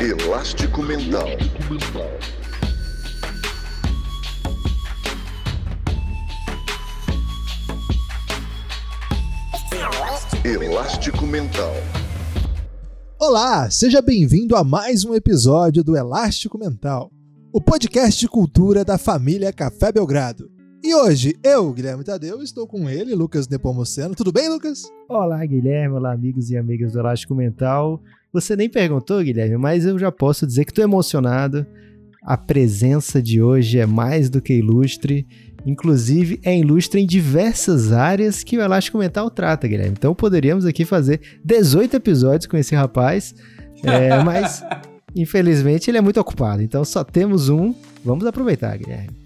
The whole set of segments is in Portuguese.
Elástico Mental. Elástico Mental. Olá, seja bem-vindo a mais um episódio do Elástico Mental, o podcast de cultura da família Café Belgrado. E hoje, eu, Guilherme Tadeu, estou com ele, Lucas Nepomuceno. Tudo bem, Lucas? Olá, Guilherme. Olá, amigos e amigas do Elástico Mental. Você nem perguntou, Guilherme, mas eu já posso dizer que estou emocionado. A presença de hoje é mais do que ilustre. Inclusive, é ilustre em diversas áreas que o Elástico Mental trata, Guilherme. Então, poderíamos aqui fazer 18 episódios com esse rapaz, é, mas infelizmente ele é muito ocupado. Então, só temos um. Vamos aproveitar, Guilherme.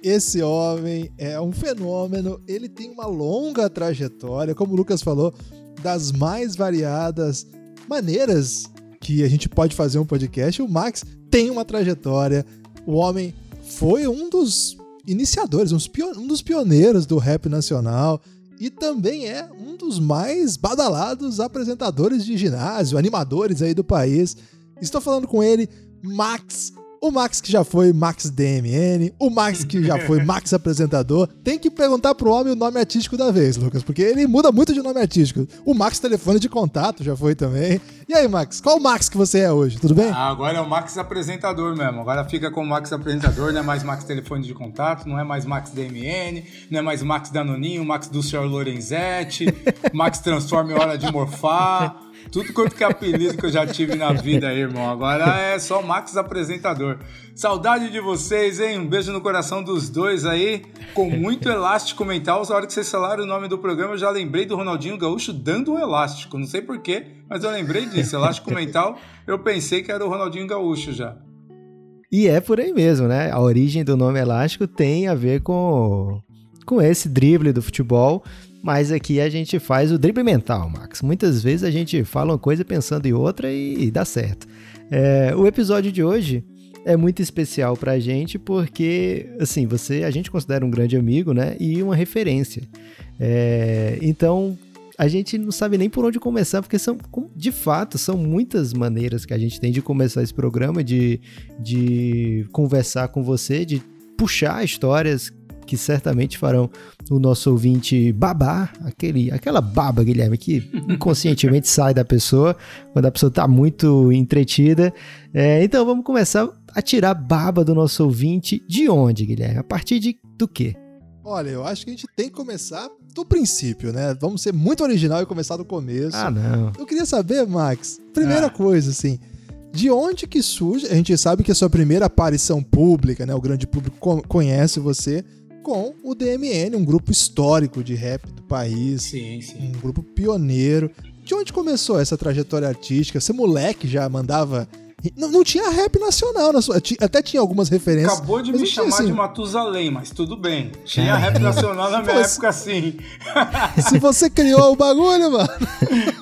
Esse homem é um fenômeno, ele tem uma longa trajetória, como o Lucas falou, das mais variadas maneiras que a gente pode fazer um podcast. O Max tem uma trajetória, o homem foi um dos iniciadores, um dos pioneiros do rap nacional e também é um dos mais badalados apresentadores de ginásio, animadores aí do país. Estou falando com ele, Max o Max que já foi Max DMN, o Max que já foi Max apresentador. Tem que perguntar pro homem o nome artístico da vez, Lucas, porque ele muda muito de nome artístico. O Max telefone de contato já foi também. E aí, Max, qual o Max que você é hoje? Tudo bem? Ah, agora é o Max apresentador mesmo. Agora fica com o Max apresentador, não é mais Max telefone de contato, não é mais Max DMN, não é mais Max Danoninho, Max do Sr. Lorenzetti, Max Transforme Hora de Morfar. Tudo quanto que é apelido que eu já tive na vida aí, irmão. Agora é só Max apresentador. Saudade de vocês, hein? Um beijo no coração dos dois aí, com muito elástico mental. Na hora que vocês falaram o nome do programa, eu já lembrei do Ronaldinho Gaúcho dando um elástico. Não sei porquê, mas eu lembrei disso. Elástico mental, eu pensei que era o Ronaldinho Gaúcho já. E é por aí mesmo, né? A origem do nome elástico tem a ver com, com esse drible do futebol mas aqui a gente faz o drible mental, Max. Muitas vezes a gente fala uma coisa pensando em outra e, dá certo. É, o episódio de hoje é muito especial pra gente porque, assim, você, a gente considera um grande amigo, né? E uma referência. É, então, a gente não sabe nem por onde começar, porque são, de fato, são muitas maneiras que a gente tem de começar esse programa, de, de conversar com você, de puxar histórias que certamente farão o nosso ouvinte babar, aquele, aquela baba, Guilherme, que inconscientemente sai da pessoa quando a pessoa está muito entretida. É, então vamos começar a tirar baba do nosso ouvinte. De onde, Guilherme? A partir de do quê? Olha, eu acho que a gente tem que começar do princípio, né? Vamos ser muito original e começar do começo. Ah, não. Eu queria saber, Max, primeira ah. coisa, assim, de onde que surge? A gente sabe que a sua primeira aparição pública, né? O grande público conhece você com o DMN, um grupo histórico de rap do país. Sim, sim. Um grupo pioneiro. De onde começou essa trajetória artística? Você moleque já mandava não, não, tinha rap nacional na sua. Até tinha algumas referências. Acabou de me chamar assim... de Matusalém, mas tudo bem. Tinha rap nacional na minha época, sim. Se você criou o bagulho, mano.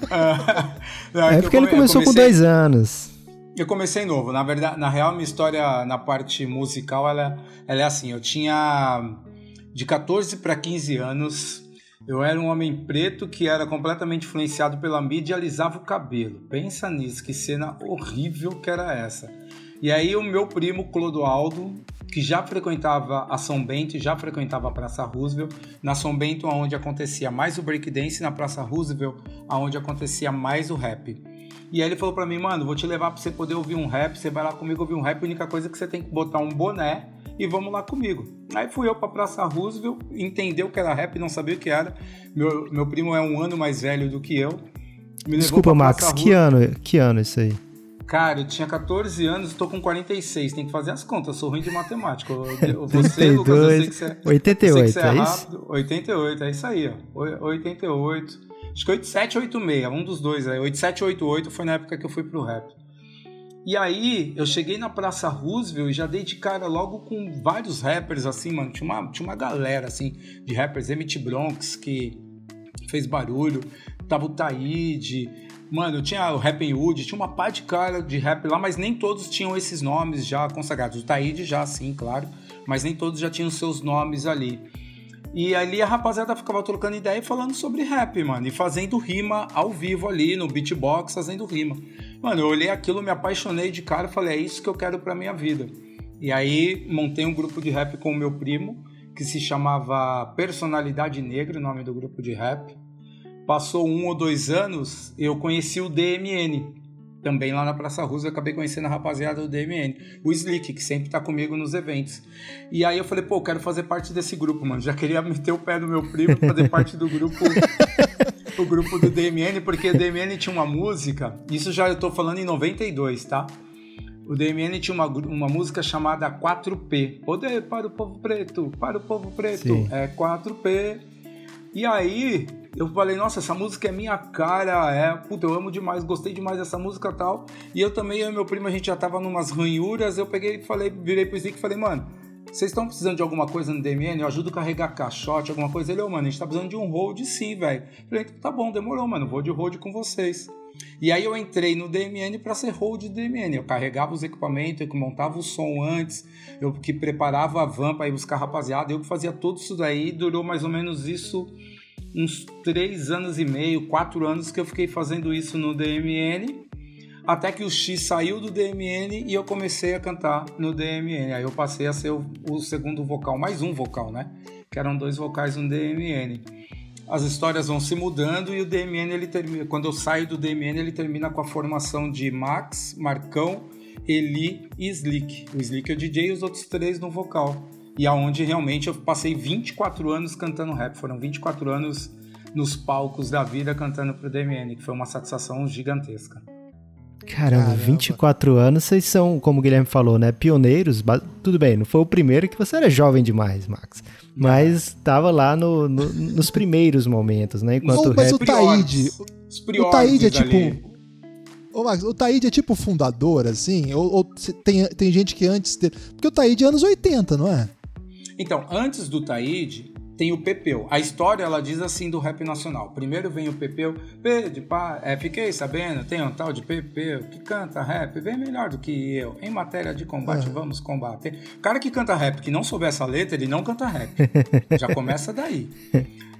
não, é porque ele começou comecei... com dois anos. Eu comecei novo. Na verdade, na real, minha história na parte musical, ela, ela é assim. Eu tinha de 14 para 15 anos, eu era um homem preto que era completamente influenciado pela mídia e alisava o cabelo. Pensa nisso, que cena horrível que era essa. E aí o meu primo Clodoaldo, que já frequentava a São Bento já frequentava a Praça Roosevelt, na São Bento onde acontecia mais o breakdance, na Praça Roosevelt onde acontecia mais o rap. E aí ele falou para mim, mano, vou te levar para você poder ouvir um rap, você vai lá comigo ouvir um rap, a única coisa é que você tem que botar um boné e vamos lá comigo. Aí fui eu pra Praça Roosevelt, entendeu que era rap, não sabia o que era. Meu, meu primo é um ano mais velho do que eu. Desculpa, Max, que ano, que ano isso aí? Cara, eu tinha 14 anos e tô com 46. Tem que fazer as contas, eu sou ruim de matemática. Eu, você, Lucas, eu sei que você, 88, que você é, é rápido. Isso? 88, é isso aí, ó. 88. Acho que 87, 86, um dos dois aí. 87, 88 foi na época que eu fui pro rap. E aí, eu cheguei na Praça Roosevelt e já dei de cara logo com vários rappers, assim, mano. Tinha uma, tinha uma galera, assim, de rappers. Emmett Bronx, que fez barulho. Tava o Taíde. Mano, tinha o Rap Wood. Tinha uma pá de cara de rap lá, mas nem todos tinham esses nomes já consagrados. O Taíde já, sim, claro. Mas nem todos já tinham seus nomes ali. E ali a rapaziada ficava trocando ideia e falando sobre rap, mano. E fazendo rima ao vivo ali, no beatbox, fazendo rima. Mano, eu olhei aquilo, me apaixonei de cara falei, é isso que eu quero pra minha vida. E aí montei um grupo de rap com o meu primo, que se chamava Personalidade Negra, o nome do grupo de rap. Passou um ou dois anos, eu conheci o DMN, também lá na Praça eu acabei conhecendo a rapaziada do DMN, o Slick, que sempre tá comigo nos eventos. E aí eu falei, pô, eu quero fazer parte desse grupo, mano. Já queria meter o pé no meu primo, fazer parte do grupo o grupo do DMN, porque o DMN tinha uma música, isso já eu tô falando em 92, tá? O DMN tinha uma, uma música chamada 4P. Poder para o povo preto, para o povo preto. Sim. É 4P. E aí, eu falei, nossa, essa música é minha cara, é, puta, eu amo demais, gostei demais dessa música tal. E eu também, eu e meu primo, a gente já tava numas ranhuras, eu peguei e falei, virei pro Zico e falei, mano, vocês estão precisando de alguma coisa no DMN? Eu ajudo a carregar caixote, alguma coisa. Ele, ô, oh, mano, a gente tá precisando de um hold sim, velho. Falei, tá bom, demorou, mano, vou de hold com vocês. E aí eu entrei no DMN para ser hold do DMN. Eu carregava os equipamentos, eu montava o som antes, eu que preparava a van para ir buscar rapaziada, eu que fazia tudo isso daí. Durou mais ou menos isso uns três anos e meio, quatro anos que eu fiquei fazendo isso no DMN, até que o X saiu do DMN e eu comecei a cantar no DMN. Aí eu passei a ser o, o segundo vocal, mais um vocal, né? Que eram dois vocais no DMN. As histórias vão se mudando e o DMN, ele termina, quando eu saio do DMN, ele termina com a formação de Max, Marcão, Eli e Slick. O Slick é o DJ e os outros três no vocal e aonde realmente eu passei 24 anos cantando rap. Foram 24 anos nos palcos da vida cantando pro DMN, que foi uma satisfação gigantesca. Caramba, Caramba, 24 anos, vocês são, como o Guilherme falou, né, pioneiros. Tudo bem, não foi o primeiro que você era jovem demais, Max. Mas estava lá no, no, nos primeiros momentos, né? Enquanto não, mas o, rap... o Taíde. O Taíde é tipo. Ô, Max, o Taíde é tipo fundador, assim? Ou, ou, tem, tem gente que antes dele. Porque o Taíde é anos 80, não é? Então, antes do Taíde, tem o Pepeu. A história ela diz assim do rap nacional. Primeiro vem o Pepeu, P de pá, é, fiquei sabendo, tem um tal de Pepeu que canta rap bem melhor do que eu. Em matéria de combate, é. vamos combater. O cara que canta rap que não souber essa letra, ele não canta rap. Já começa daí.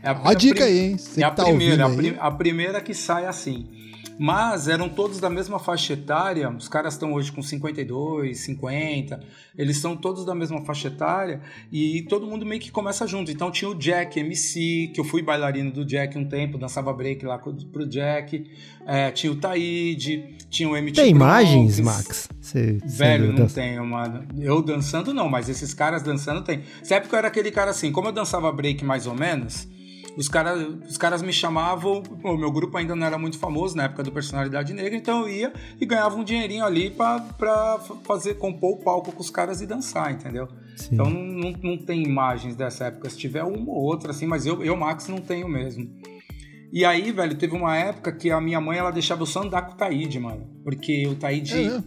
É a, a dica aí, hein? Você é a tá primeira, a, a primeira que sai assim mas eram todos da mesma faixa etária. Os caras estão hoje com 52, 50, eles são todos da mesma faixa etária e todo mundo meio que começa junto. Então tinha o Jack MC, que eu fui bailarino do Jack um tempo, dançava break lá pro Jack. É, tinha o Taíde, tinha o MT Tem imagens, Max? Cê, Velho, não tenho, mano. Eu dançando não, mas esses caras dançando tem. Essa época eu era aquele cara assim, como eu dançava break mais ou menos os, cara, os caras me chamavam, o meu grupo ainda não era muito famoso na época do Personalidade Negra, então eu ia e ganhava um dinheirinho ali pra, pra fazer, compor o palco com os caras e dançar, entendeu? Sim. Então não, não tem imagens dessa época, se tiver uma ou outra assim, mas eu, eu Max, não tenho mesmo. E aí, velho, teve uma época que a minha mãe, ela deixava eu só andar com o Taíde, mano. Porque o Taíde... É, é,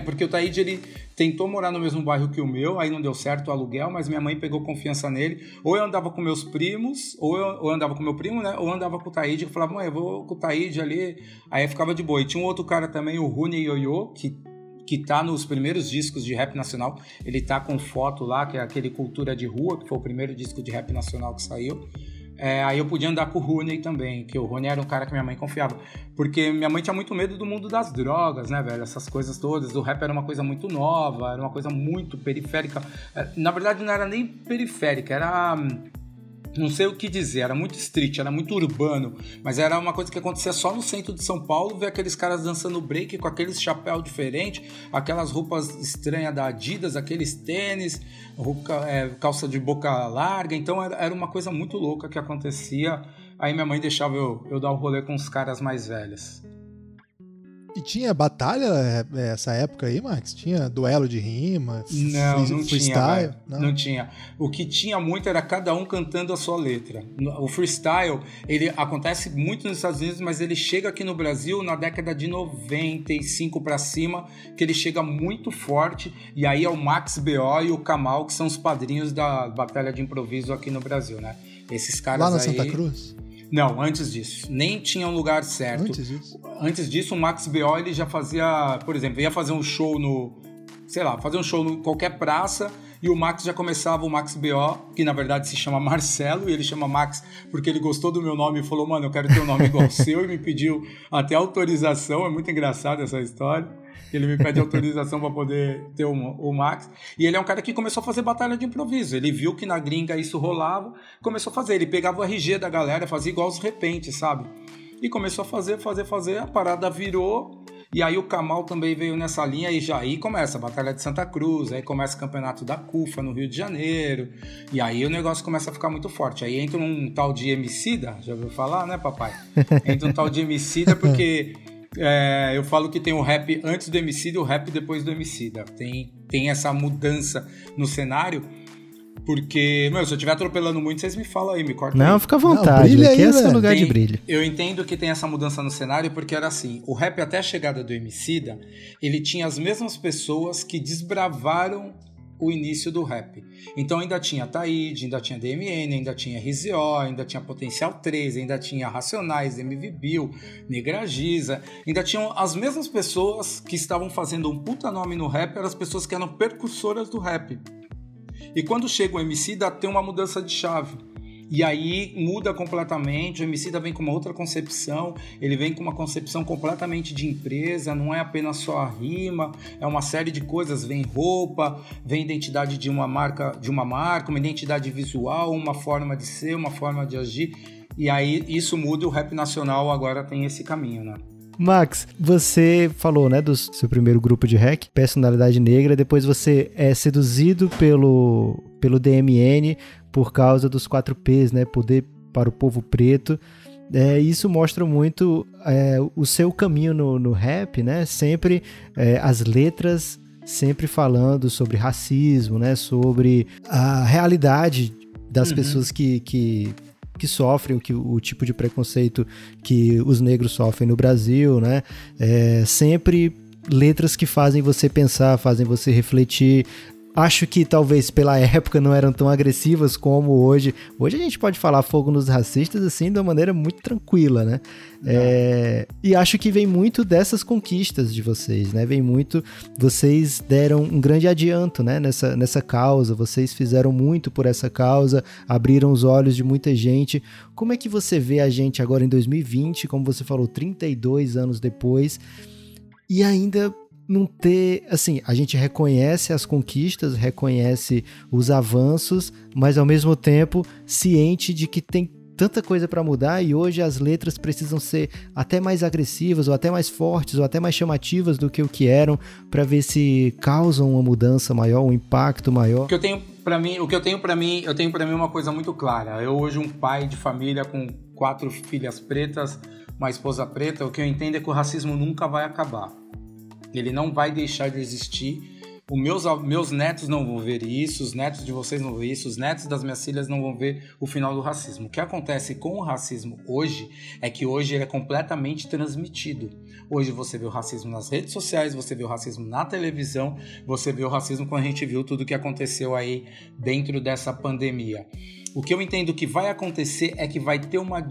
porque o Taíde, ele tentou morar no mesmo bairro que o meu, aí não deu certo o aluguel, mas minha mãe pegou confiança nele. Ou eu andava com meus primos, ou eu, ou eu andava com meu primo, né? Ou eu andava com o Taíde, eu falava, mãe, eu vou com o Taíde ali. Aí ficava de boa. E tinha um outro cara também, o Rune Yoyo, que que tá nos primeiros discos de rap nacional. Ele tá com foto lá, que é aquele Cultura de Rua, que foi o primeiro disco de rap nacional que saiu. É, aí eu podia andar com o Rooney também, que o Rooney era um cara que minha mãe confiava. Porque minha mãe tinha muito medo do mundo das drogas, né, velho? Essas coisas todas. O rap era uma coisa muito nova, era uma coisa muito periférica. É, na verdade, não era nem periférica, era hum, não sei o que dizer, era muito street, era muito urbano, mas era uma coisa que acontecia só no centro de São Paulo, ver aqueles caras dançando break com aqueles chapéu diferente, aquelas roupas estranhas da Adidas, aqueles tênis, é, calça de boca larga, então era, uma coisa muito louca que acontecia. Aí minha mãe deixava eu, eu dar o rolê com os caras mais velhos. E tinha batalha é, é, essa época aí, Max? Tinha duelo de rima? Não, não freestyle? Tinha, não? não tinha. O que tinha muito era cada um cantando a sua letra. O freestyle, ele acontece muito nos Estados Unidos, mas ele chega aqui no Brasil na década de 95 para cima, que ele chega muito forte. E aí é o Max B.O. e o Kamal, que são os padrinhos da batalha de improviso aqui no Brasil, né? Esses caras Lá na aí... Santa Cruz? Não, antes disso. Nem tinha um lugar certo. Antes disso? Antes disso, o Max B.O. ele já fazia, por exemplo, ia fazer um show no. Sei lá, fazer um show em qualquer praça e o Max já começava o Max BO, que na verdade se chama Marcelo, e ele chama Max porque ele gostou do meu nome e falou, mano, eu quero ter um nome igual ao seu, e me pediu até autorização, é muito engraçado essa história. Ele me pede autorização para poder ter o, o Max. E ele é um cara que começou a fazer batalha de improviso. Ele viu que na gringa isso rolava, começou a fazer. Ele pegava o RG da galera, fazia igual os repentes, sabe? E começou a fazer, fazer, fazer. A parada virou e aí o Kamal também veio nessa linha e já aí começa a Batalha de Santa Cruz, aí começa o Campeonato da CUFA no Rio de Janeiro, e aí o negócio começa a ficar muito forte. Aí entra um tal de Emicida, já ouviu falar, né, papai? Entra um tal de Emicida porque é, eu falo que tem o rap antes do Emicida e o rap depois do Emicida. Tem, tem essa mudança no cenário porque, meu, se eu estiver atropelando muito, vocês me falam aí, me cortam. Não, aí. fica à vontade. Não, brilha aqui aí, é seu velho. lugar de Tem- brilho. Eu entendo que tem essa mudança no cenário porque era assim, o rap até a chegada do Emicida, ele tinha as mesmas pessoas que desbravaram o início do rap. Então ainda tinha Taíde, ainda tinha DMN, ainda tinha RZO, ainda tinha Potencial 3, ainda tinha Racionais, MV Bill, Negra Giza, ainda tinham as mesmas pessoas que estavam fazendo um puta nome no rap, eram as pessoas que eram percussoras do rap. E quando chega o Emicida, tem uma mudança de chave. E aí muda completamente, o Emicida vem com uma outra concepção, ele vem com uma concepção completamente de empresa, não é apenas só a rima, é uma série de coisas, vem roupa, vem identidade de uma marca, de uma marca, uma identidade visual, uma forma de ser, uma forma de agir. E aí isso muda e o rap nacional agora tem esse caminho, né? Max, você falou, né, do seu primeiro grupo de hack, personalidade negra, depois você é seduzido pelo, pelo DMN por causa dos 4 Ps, né, poder para o povo preto. É, isso mostra muito é, o seu caminho no, no rap, né, sempre é, as letras sempre falando sobre racismo, né, sobre a realidade das Uhum. pessoas que, que, que sofrem o, que, o tipo de preconceito que os negros sofrem no Brasil, né? É, sempre letras que fazem você pensar, fazem você refletir. Acho que talvez pela época não eram tão agressivas como hoje. Hoje a gente pode falar fogo nos racistas assim de uma maneira muito tranquila, né? É, e acho que vem muito dessas conquistas de vocês, né? Vem muito. Vocês deram um grande adianto, né? Nessa, nessa causa. Vocês fizeram muito por essa causa, abriram os olhos de muita gente. Como é que você vê a gente agora em 2020, como você falou, 32 anos depois, e ainda não ter, assim, a gente reconhece as conquistas, reconhece os avanços, mas ao mesmo tempo ciente de que tem tanta coisa para mudar e hoje as letras precisam ser até mais agressivas ou até mais fortes ou até mais chamativas do que o que eram para ver se causam uma mudança maior, um impacto maior. O que eu tenho para mim, o que eu tenho para mim, eu tenho para mim uma coisa muito clara. Eu hoje um pai de família com quatro filhas pretas, uma esposa preta, o que eu entendo é que o racismo nunca vai acabar. Ele não vai deixar de existir. Os meus, meus netos não vão ver isso, os netos de vocês não vão ver isso, os netos das minhas filhas não vão ver o final do racismo. O que acontece com o racismo hoje é que hoje ele é completamente transmitido. Hoje você vê o racismo nas redes sociais, você vê o racismo na televisão, você vê o racismo quando a gente viu tudo que aconteceu aí dentro dessa pandemia. O que eu entendo que vai acontecer é que vai ter uma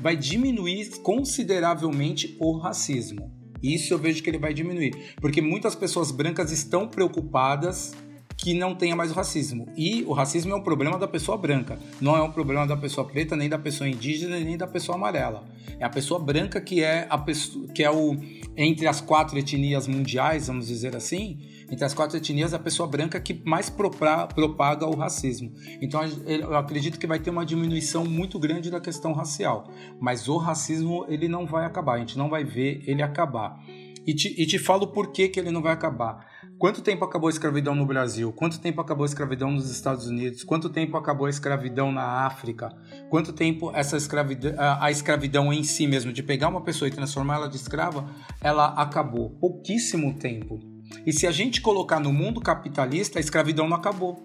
vai diminuir consideravelmente o racismo. Isso eu vejo que ele vai diminuir, porque muitas pessoas brancas estão preocupadas que não tenha mais o racismo. E o racismo é um problema da pessoa branca, não é um problema da pessoa preta, nem da pessoa indígena, nem da pessoa amarela. É a pessoa branca que é a pessoa, que é o entre as quatro etnias mundiais, vamos dizer assim, entre as quatro etnias, a pessoa branca que mais propaga o racismo. Então eu acredito que vai ter uma diminuição muito grande da questão racial. Mas o racismo ele não vai acabar, a gente não vai ver ele acabar. E te, e te falo por que, que ele não vai acabar. Quanto tempo acabou a escravidão no Brasil? Quanto tempo acabou a escravidão nos Estados Unidos? Quanto tempo acabou a escravidão na África? Quanto tempo essa escravidão, a escravidão em si mesmo, de pegar uma pessoa e transformar ela de escrava, ela acabou? Pouquíssimo tempo. E se a gente colocar no mundo capitalista, a escravidão não acabou.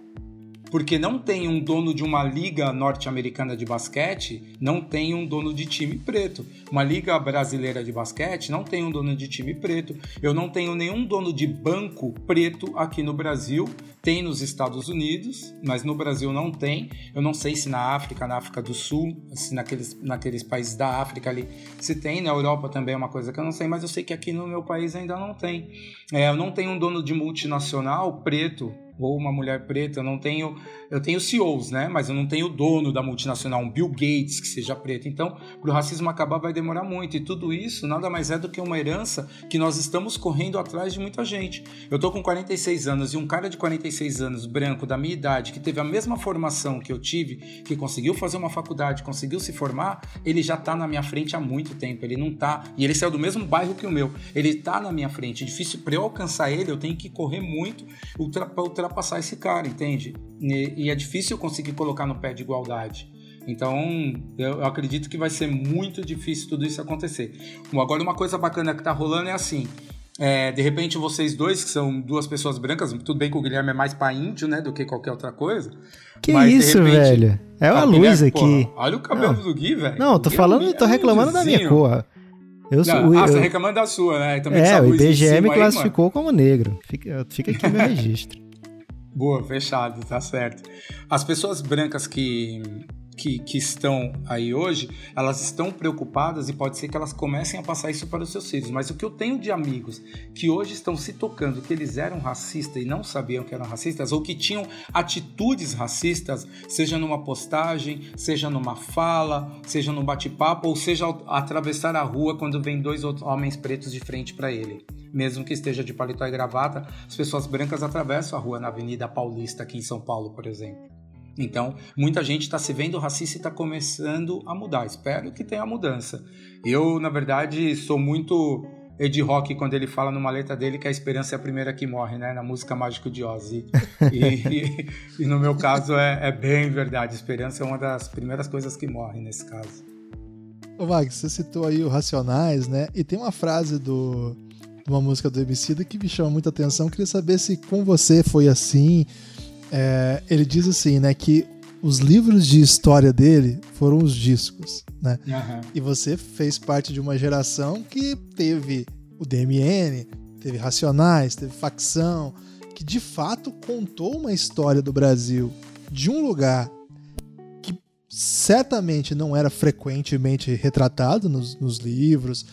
Porque não tem um dono de uma liga norte-americana de basquete, não tem um dono de time preto. Uma liga brasileira de basquete não tem um dono de time preto. Eu não tenho nenhum dono de banco preto aqui no Brasil. Tem nos Estados Unidos, mas no Brasil não tem. Eu não sei se na África, na África do Sul, se naqueles, naqueles países da África ali se tem. Na Europa também é uma coisa que eu não sei, mas eu sei que aqui no meu país ainda não tem. É, eu não tenho um dono de multinacional preto ou uma mulher preta, eu não tenho, eu tenho CEOs, né? Mas eu não tenho o dono da multinacional, um Bill Gates que seja preto. Então, para o racismo acabar vai demorar muito. E tudo isso nada mais é do que uma herança que nós estamos correndo atrás de muita gente. Eu tô com 46 anos e um cara de 46 anos, branco, da minha idade, que teve a mesma formação que eu tive, que conseguiu fazer uma faculdade, conseguiu se formar, ele já tá na minha frente há muito tempo. Ele não tá. E ele saiu do mesmo bairro que o meu. Ele tá na minha frente. É difícil para eu alcançar ele, eu tenho que correr muito para ultrapassar esse cara, entende? E, e é difícil conseguir colocar no pé de igualdade. Então, eu acredito que vai ser muito difícil tudo isso acontecer. Bom, agora, uma coisa bacana que tá rolando é assim: é, de repente, vocês dois, que são duas pessoas brancas, tudo bem que o Guilherme é mais pra índio, né, do que qualquer outra coisa. Que mas, isso, repente, velho? É a luz aqui. Porra, olha o cabelo não. do Gui, velho. Não, tô falando, é tô reclamando da minha cor. Eu sou, não, ah, você reclamando da sua, né? Também é, o IBGE me classificou aí, como negro. Fica, fica aqui meu registro. Boa, fechado, tá certo. As pessoas brancas que que, que estão aí hoje, elas estão preocupadas e pode ser que elas comecem a passar isso para os seus filhos. Mas o que eu tenho de amigos que hoje estão se tocando que eles eram racistas e não sabiam que eram racistas, ou que tinham atitudes racistas, seja numa postagem, seja numa fala, seja num bate-papo, ou seja ao atravessar a rua quando vem dois homens pretos de frente para ele mesmo que esteja de paletó e gravata, as pessoas brancas atravessam a rua na Avenida Paulista, aqui em São Paulo, por exemplo. Então, muita gente está se vendo racista e está começando a mudar. Espero que tenha mudança. Eu, na verdade, sou muito Ed Rock quando ele fala numa letra dele que a esperança é a primeira que morre, né? Na música Mágico de Oz. E, e, e, no meu caso é, é, bem verdade. Esperança é uma das primeiras coisas que morre nesse caso. Ô, Max, você citou aí o Racionais, né? E tem uma frase do, de uma música do Emicida que me chama muita atenção. Queria saber se com você foi assim é, ele diz assim, né, que os livros de história dele foram os discos, né? Uhum. E você fez parte de uma geração que teve o DMN, teve Racionais, teve Facção, que de fato contou uma história do Brasil de um lugar que certamente não era frequentemente retratado nos, nos livros,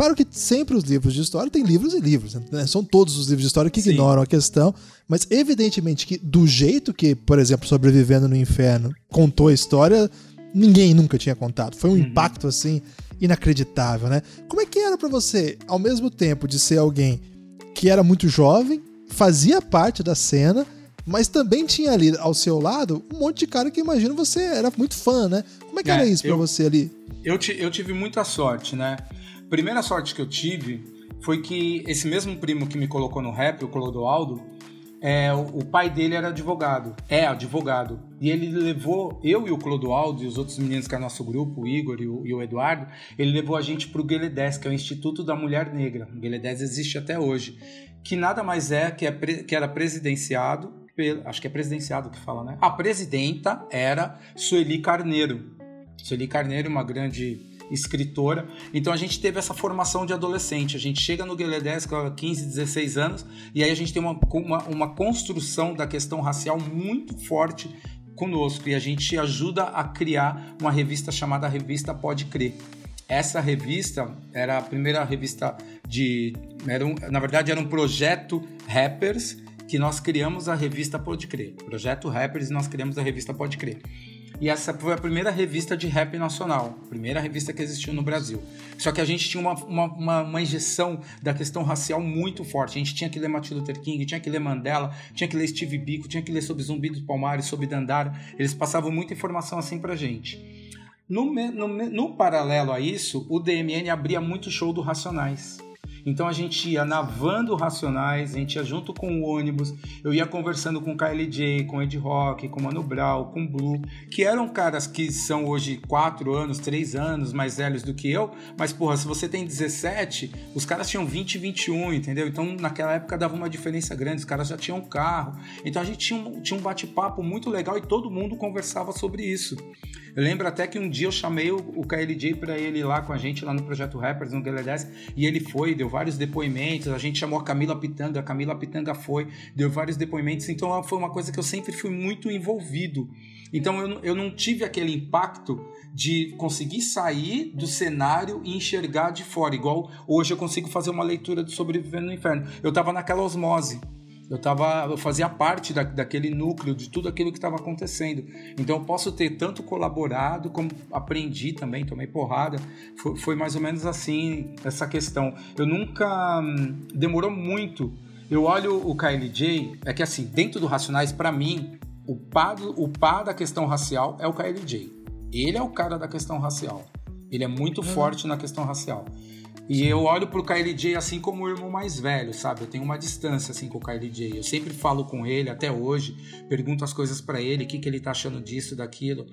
Claro que sempre os livros de história tem livros e livros, né? são todos os livros de história que Sim. ignoram a questão, mas evidentemente que do jeito que, por exemplo, Sobrevivendo no Inferno contou a história, ninguém nunca tinha contado. Foi um uhum. impacto assim inacreditável, né? Como é que era para você, ao mesmo tempo de ser alguém que era muito jovem, fazia parte da cena, mas também tinha ali ao seu lado um monte de cara que imagino você era muito fã, né? Como é que é, era isso para você ali? Eu, eu tive muita sorte, né? Primeira sorte que eu tive foi que esse mesmo primo que me colocou no rap, o Clodoaldo, é, o, pai dele era advogado, é advogado. E ele levou, eu e o Clodoaldo e os outros meninos que é nosso grupo, o Igor e o, e o Eduardo, ele levou a gente para o Gueledés, que é o Instituto da Mulher Negra. O Gueledés existe até hoje. Que nada mais é que, é, que era presidenciado, acho que é presidenciado que fala, né? A presidenta era Sueli Carneiro. Sueli Carneiro, uma grande escritora. Então a gente teve essa formação de adolescente. A gente chega no Gueledés com 15, 16 anos, e aí a gente tem uma, uma, uma construção da questão racial muito forte conosco. E a gente ajuda a criar uma revista chamada Revista Pode Crer. Essa revista era a primeira revista de. Era um, na verdade, era um projeto Rappers que nós criamos a revista Pode Crer. Projeto Rappers e nós criamos a revista Pode Crer. E essa foi a primeira revista de rap nacional, primeira revista que existiu no Brasil. Só que a gente tinha uma, uma, uma, uma injeção da questão racial muito forte. A gente tinha que ler Martin Luther King, tinha que ler Mandela, tinha que ler Steve Biko, tinha que ler sobre Zumbi dos Palmares, sobre Dandara. Eles passavam muita informação assim pra gente. No, no, no paralelo a isso, o DMN abria muito show do Racionais. Então a gente ia navando Racionais, a gente ia junto com o ônibus, eu ia conversando com KLJ, com Ed Rock, com Mano Brown, com Blue, que eram caras que são hoje 4 anos, 3 anos mais velhos do que eu, mas porra, se você tem 17, os caras tinham 20 e 21, entendeu? Então naquela época dava uma diferença grande, os caras já tinham carro. Então a gente tinha um, tinha um bate-papo muito legal e todo mundo conversava sobre isso. Eu lembro até que um dia eu chamei o, o KLJ para ele ir lá com a gente, lá no Projeto Rappers, no Guilherme 10, e ele foi, deu vários depoimentos. A gente chamou a Camila Pitanga, a Camila Pitanga foi, deu vários depoimentos. Então foi uma coisa que eu sempre fui muito envolvido. Então eu, eu não tive aquele impacto de conseguir sair do cenário e enxergar de fora, igual hoje eu consigo fazer uma leitura de Sobrevivendo no Inferno. Eu estava naquela osmose Eu, tava, eu fazia parte da, daquele núcleo, de tudo aquilo que estava acontecendo. Então eu posso ter tanto colaborado como aprendi também, tomei porrada. Foi, foi mais ou menos assim essa questão. Eu nunca. Hum, demorou muito. Eu olho o KLJ, é que assim, dentro do Racionais, para mim, o pá, o pá da questão racial é o KLJ. Ele é o cara da questão racial. Ele é muito uhum. forte na questão racial. E eu olho pro KLJ assim como o irmão mais velho, sabe? Eu tenho uma distância assim com o KLJ. Eu sempre falo com ele até hoje, pergunto as coisas para ele, o que, que ele tá achando disso, daquilo.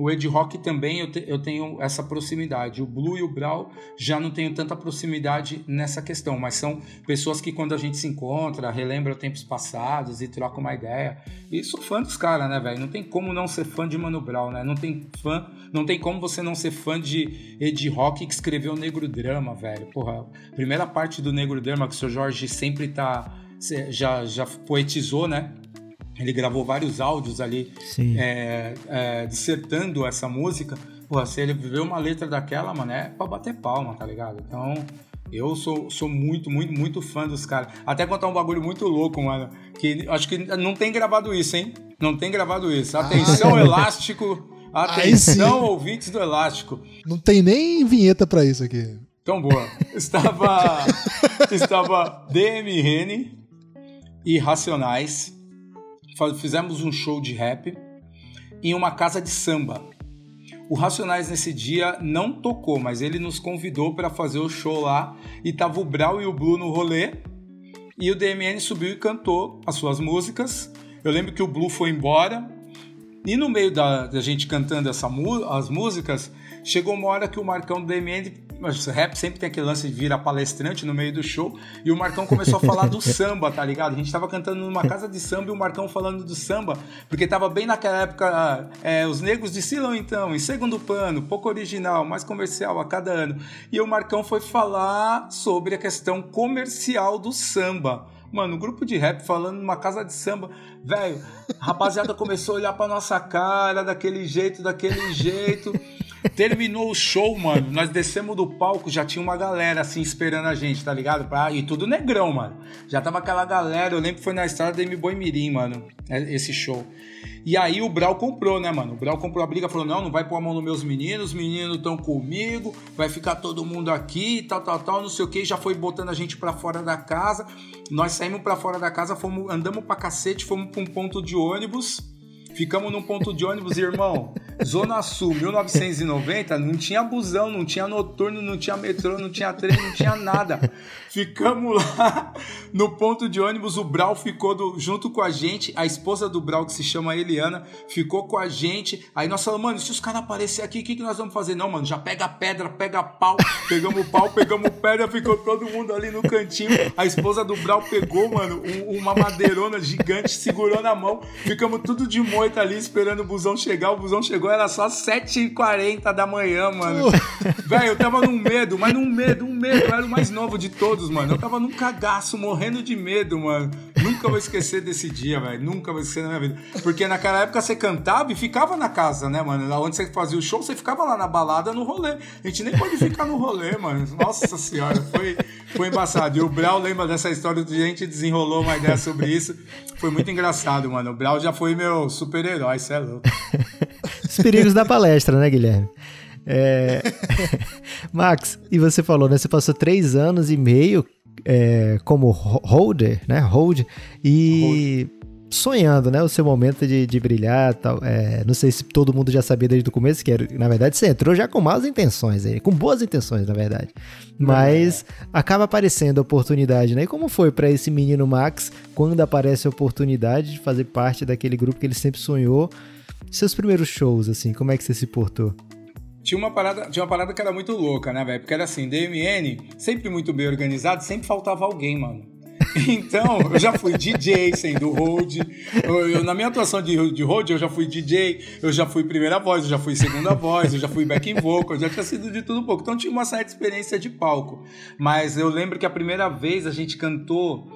O Ed Rock também eu, te, eu tenho essa proximidade. O Blue e o Brawl já não tenho tanta proximidade nessa questão, mas são pessoas que quando a gente se encontra, relembra tempos passados e troca uma ideia. E sou fã dos caras, né, velho? Não tem como não ser fã de Mano Brown, né? Não tem fã, não tem como você não ser fã de Ed Rock que escreveu Negro Drama, velho. Porra, primeira parte do Negro Drama que o Sr. Jorge sempre tá já, já poetizou, né? Ele gravou vários áudios ali é, é, dissertando essa música. Pô, se ele viveu uma letra daquela, mano, é pra bater palma, tá ligado? Então, eu sou, sou muito, muito, muito fã dos caras. Até contar um bagulho muito louco, mano. Que acho que não tem gravado isso, hein? Não tem gravado isso. Atenção, ah, elástico. Atenção, ouvintes do elástico. Não tem nem vinheta para isso aqui. Tão boa. Estava. estava DM Rene e Racionais fizemos um show de rap em uma casa de samba. O Racionais nesse dia não tocou, mas ele nos convidou para fazer o show lá e tava o Brau e o Blue no rolê. E o DMN subiu e cantou as suas músicas. Eu lembro que o Blue foi embora. E no meio da, da gente cantando essa, as músicas, chegou uma hora que o Marcão do DMN mas rap sempre tem aquele lance de virar palestrante no meio do show. E o Marcão começou a falar do samba, tá ligado? A gente tava cantando numa casa de samba e o Marcão falando do samba, porque tava bem naquela época. É, os negros descilam então, em segundo plano, pouco original, mais comercial a cada ano. E o Marcão foi falar sobre a questão comercial do samba. Mano, um grupo de rap falando numa casa de samba. Velho, a rapaziada começou a olhar pra nossa cara daquele jeito, daquele jeito. Terminou o show, mano. Nós descemos do palco, já tinha uma galera assim esperando a gente, tá ligado? Pra... E tudo negrão, mano. Já tava aquela galera. Eu lembro que foi na estrada da M-Boy Mirim, mano. É, esse show. E aí o Brau comprou, né, mano? O Brau comprou a briga, falou: não, não vai pôr a mão nos meus meninos, os meninos estão comigo, vai ficar todo mundo aqui, tal, tal, tal, não sei o que. Já foi botando a gente pra fora da casa. Nós saímos pra fora da casa, fomos, andamos pra cacete, fomos pra um ponto de ônibus. Ficamos num ponto de ônibus, irmão. Zona Sul, 1990, não tinha busão, não tinha noturno, não tinha metrô, não tinha trem, não tinha nada. Ficamos lá no ponto de ônibus, o Brau ficou do, junto com a gente, a esposa do Brau, que se chama Eliana, ficou com a gente. Aí nós falamos, mano, se os caras aparecerem aqui, o que, que nós vamos fazer? Não, mano, já pega pedra, pega pau. Pegamos pau, pegamos pedra, ficou todo mundo ali no cantinho. A esposa do Brau pegou, mano, um, uma madeirona gigante, segurou na mão. Ficamos tudo de moita ali esperando o busão chegar. O busão chegou, era só 7h40 da manhã, mano. Velho, eu tava num medo, mas num medo, um medo. Eu era o mais novo de todos, mano. Eu tava num cagaço, morrendo de medo, mano. Nunca vou esquecer desse dia, velho. Nunca vou esquecer na minha vida. Porque naquela época você cantava e ficava na casa, né, mano? Onde você fazia o show, você ficava lá na balada, no rolê. A gente nem pode ficar no rolê, mano. Nossa senhora, foi, foi embaçado. E o Brau lembra dessa história a gente desenrolou uma ideia sobre isso. Foi muito engraçado, mano. O Brau já foi meu super-herói, cê é louco. Os perigos da palestra, né, Guilherme? É... Max, e você falou, né? Você passou três anos e meio é, como holder, né? Hold, e Hold. sonhando, né? O seu momento de, de brilhar tal. É, não sei se todo mundo já sabia desde o começo, que era, na verdade você entrou já com más intenções, aí, com boas intenções, na verdade. Mas é. acaba aparecendo a oportunidade, né? E como foi para esse menino Max quando aparece a oportunidade de fazer parte daquele grupo que ele sempre sonhou? Seus primeiros shows, assim, como é que você se portou? Tinha uma parada, tinha uma parada que era muito louca, né, velho? Porque era assim, DMN, sempre muito bem organizado, sempre faltava alguém, mano. Então, eu já fui DJ sendo hold. Eu, eu, na minha atuação de, de hold, eu já fui DJ, eu já fui primeira voz, eu já fui segunda voz, eu já fui backing vocal, eu já tinha sido de tudo um pouco. Então tinha uma certa experiência de palco. Mas eu lembro que a primeira vez a gente cantou.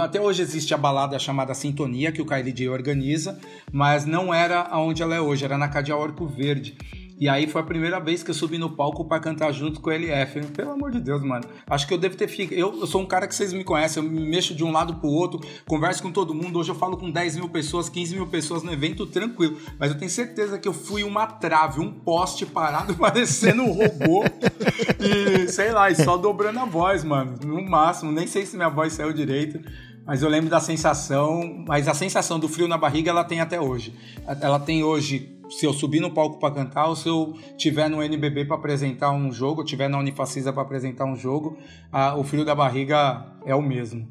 Até hoje existe a balada chamada Sintonia, que o KLJ organiza, mas não era aonde ela é hoje, era na Cadeal Arco Verde. E aí foi a primeira vez que eu subi no palco para cantar junto com o LF. Pelo amor de Deus, mano. Acho que eu devo ter ficado. Eu, eu, sou um cara que vocês me conhecem, eu me mexo de um lado pro outro, converso com todo mundo. Hoje eu falo com 10 mil pessoas, 15 mil pessoas no evento, tranquilo. Mas eu tenho certeza que eu fui uma trave, um poste parado, parecendo um robô. e sei lá, e só dobrando a voz, mano. No máximo, nem sei se minha voz saiu direito. Mas eu lembro da sensação, mas a sensação do frio na barriga ela tem até hoje. Ela tem hoje se eu subir no palco para cantar ou se eu tiver no NBB para apresentar um jogo, tiver na Unifacisa para apresentar um jogo, a, o frio da barriga é o mesmo.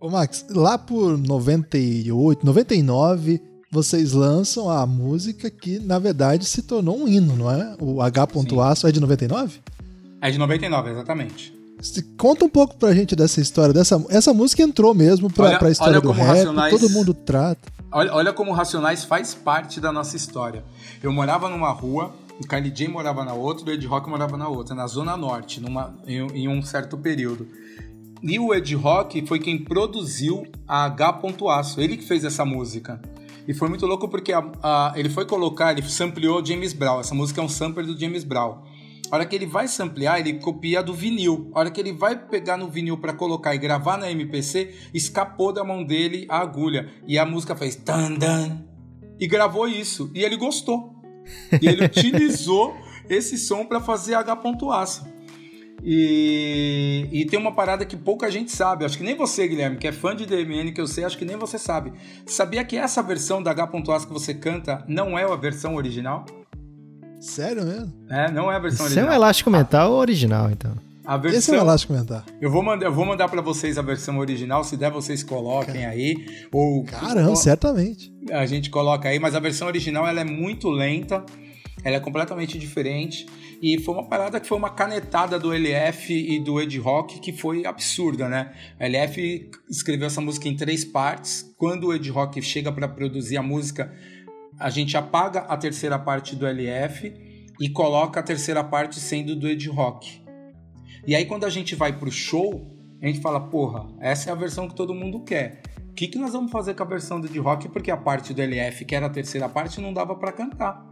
Ô Max, lá por 98, 99, vocês lançam a música que na verdade se tornou um hino, não é? O H.Aço é de 99? É de 99, exatamente. Conta um pouco pra gente dessa história. Dessa, essa música entrou mesmo pra, olha, pra história do rap, Racionais, todo mundo trata. Olha, olha como Racionais faz parte da nossa história. Eu morava numa rua, o Kylie J morava na outra, o Ed Rock morava na outra, na Zona Norte, numa, em, em um certo período. E o Ed Rock foi quem produziu a H. Ele que fez essa música. E foi muito louco porque a, a, ele foi colocar, ele sampleou James Brown. Essa música é um sampler do James Brown. A hora que ele vai samplear, ele copia do vinil. A hora que ele vai pegar no vinil para colocar e gravar na MPC, escapou da mão dele a agulha. E a música fez tan dan e gravou isso. E ele gostou. E ele utilizou esse som para fazer H.Aço. E, e tem uma parada que pouca gente sabe, acho que nem você, Guilherme, que é fã de DMN, que eu sei, acho que nem você sabe. Sabia que essa versão da H.Aço que você canta não é a versão original? Sério mesmo? É, não é a versão Isso original. é um elástico mental original, então. A versão, Esse é o elástico mental. Eu vou mandar, eu vou mandar para vocês a versão original, se der vocês coloquem aí. Ou, Caramba, certamente. A gente coloca aí, mas a versão original ela é muito lenta, ela é completamente diferente. E foi uma parada que foi uma canetada do LF e do Ed Rock que foi absurda, né? O LF escreveu essa música em três partes. Quando o Ed Rock chega para produzir a música, a gente apaga a terceira parte do LF e coloca a terceira parte sendo do Ed Rock. E aí quando a gente vai pro show, a gente fala, porra, essa é a versão que todo mundo quer. O que, que nós vamos fazer com a versão do Ed Rock? Porque a parte do LF, que era a terceira parte, não dava para cantar.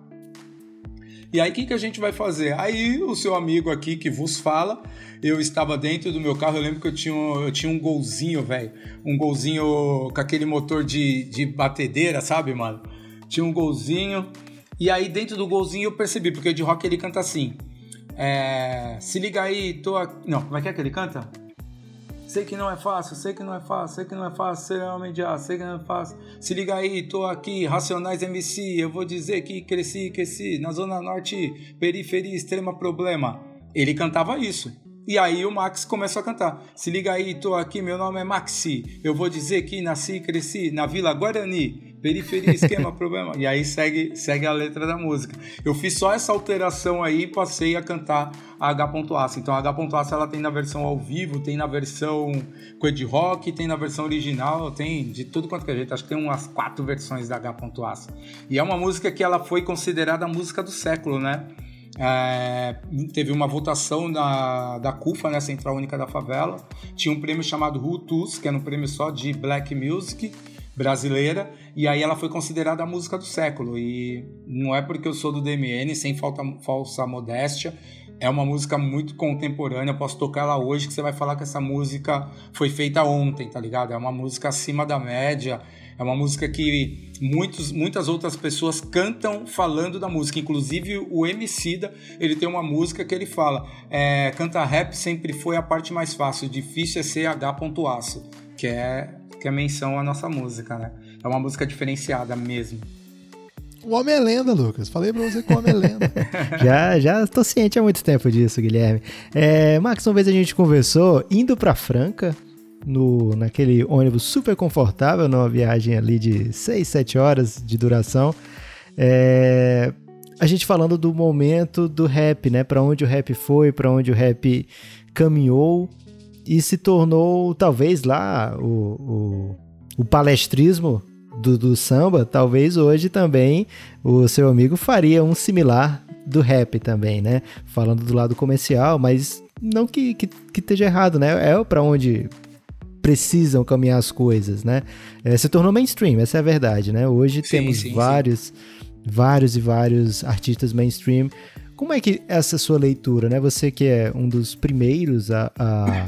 E aí, o que, que a gente vai fazer? Aí, o seu amigo aqui que vos fala, eu estava dentro do meu carro, eu lembro que eu tinha um, eu tinha um golzinho, velho. Um golzinho com aquele motor de, de batedeira, sabe, mano? Tinha um golzinho. E aí dentro do golzinho eu percebi, porque o de rock ele canta assim. É, se liga aí, tô aqui. Não, como é que é que ele canta? Sei que não é fácil, sei que não é fácil, sei que não é fácil ser homem de aço, sei que não é fácil. Se liga aí, tô aqui, Racionais MC, eu vou dizer que cresci, cresci, na Zona Norte, periferia, extrema problema. Ele cantava isso. E aí o Max começou a cantar. Se liga aí, tô aqui, meu nome é Maxi, eu vou dizer que nasci, cresci na Vila Guarani, periferia, esquema, problema. E aí segue, segue a letra da música. Eu fiz só essa alteração aí e passei a cantar a H.Aço. Então a H.Aço ela tem na versão ao vivo, tem na versão com Ed Rock, tem na versão original, tem de tudo quanto que é jeito. Acho que tem umas quatro versões da H.Aço. E é uma música que ela foi considerada a música do século, né? É, teve uma votação da, da CUFA, né, Central Única da Favela. Tinha um prêmio chamado Hutus, que era um prêmio só de Black Music brasileira, e aí ela foi considerada a música do século. E não é porque eu sou do DMN, sem falta, falsa modéstia, é uma música muito contemporânea, eu posso tocar ela hoje que você vai falar que essa música foi feita ontem, tá ligado? É uma música acima da média, é uma música que muitos, muitas outras pessoas cantam falando da música, inclusive o Emicida, ele tem uma música que ele fala, é, rap sempre foi a parte mais fácil, difícil é ser que é que é menção à nossa música, né? É uma música diferenciada mesmo. O homem é lenda, Lucas. Falei pra você que o homem é lenda. já, já tô ciente há muito tempo disso, Guilherme. É, Max, uma vez a gente conversou indo pra Franca, no, naquele ônibus super confortável, numa viagem ali de 6, 7 horas de duração. É, a gente falando do momento do rap, né? Para onde o rap foi, para onde o rap caminhou e se tornou talvez lá o, o, o palestrismo do, do, samba, talvez hoje também o seu amigo faria um similar do rap também, né? Falando do lado comercial, mas não que, que, que esteja errado, né? É para onde precisam caminhar as coisas, né? É, se tornou mainstream, essa é a verdade, né? Hoje sim, temos sim, vários. Sim vários e vários artistas mainstream. Como é que essa sua leitura, né? Você que é um dos primeiros a, a,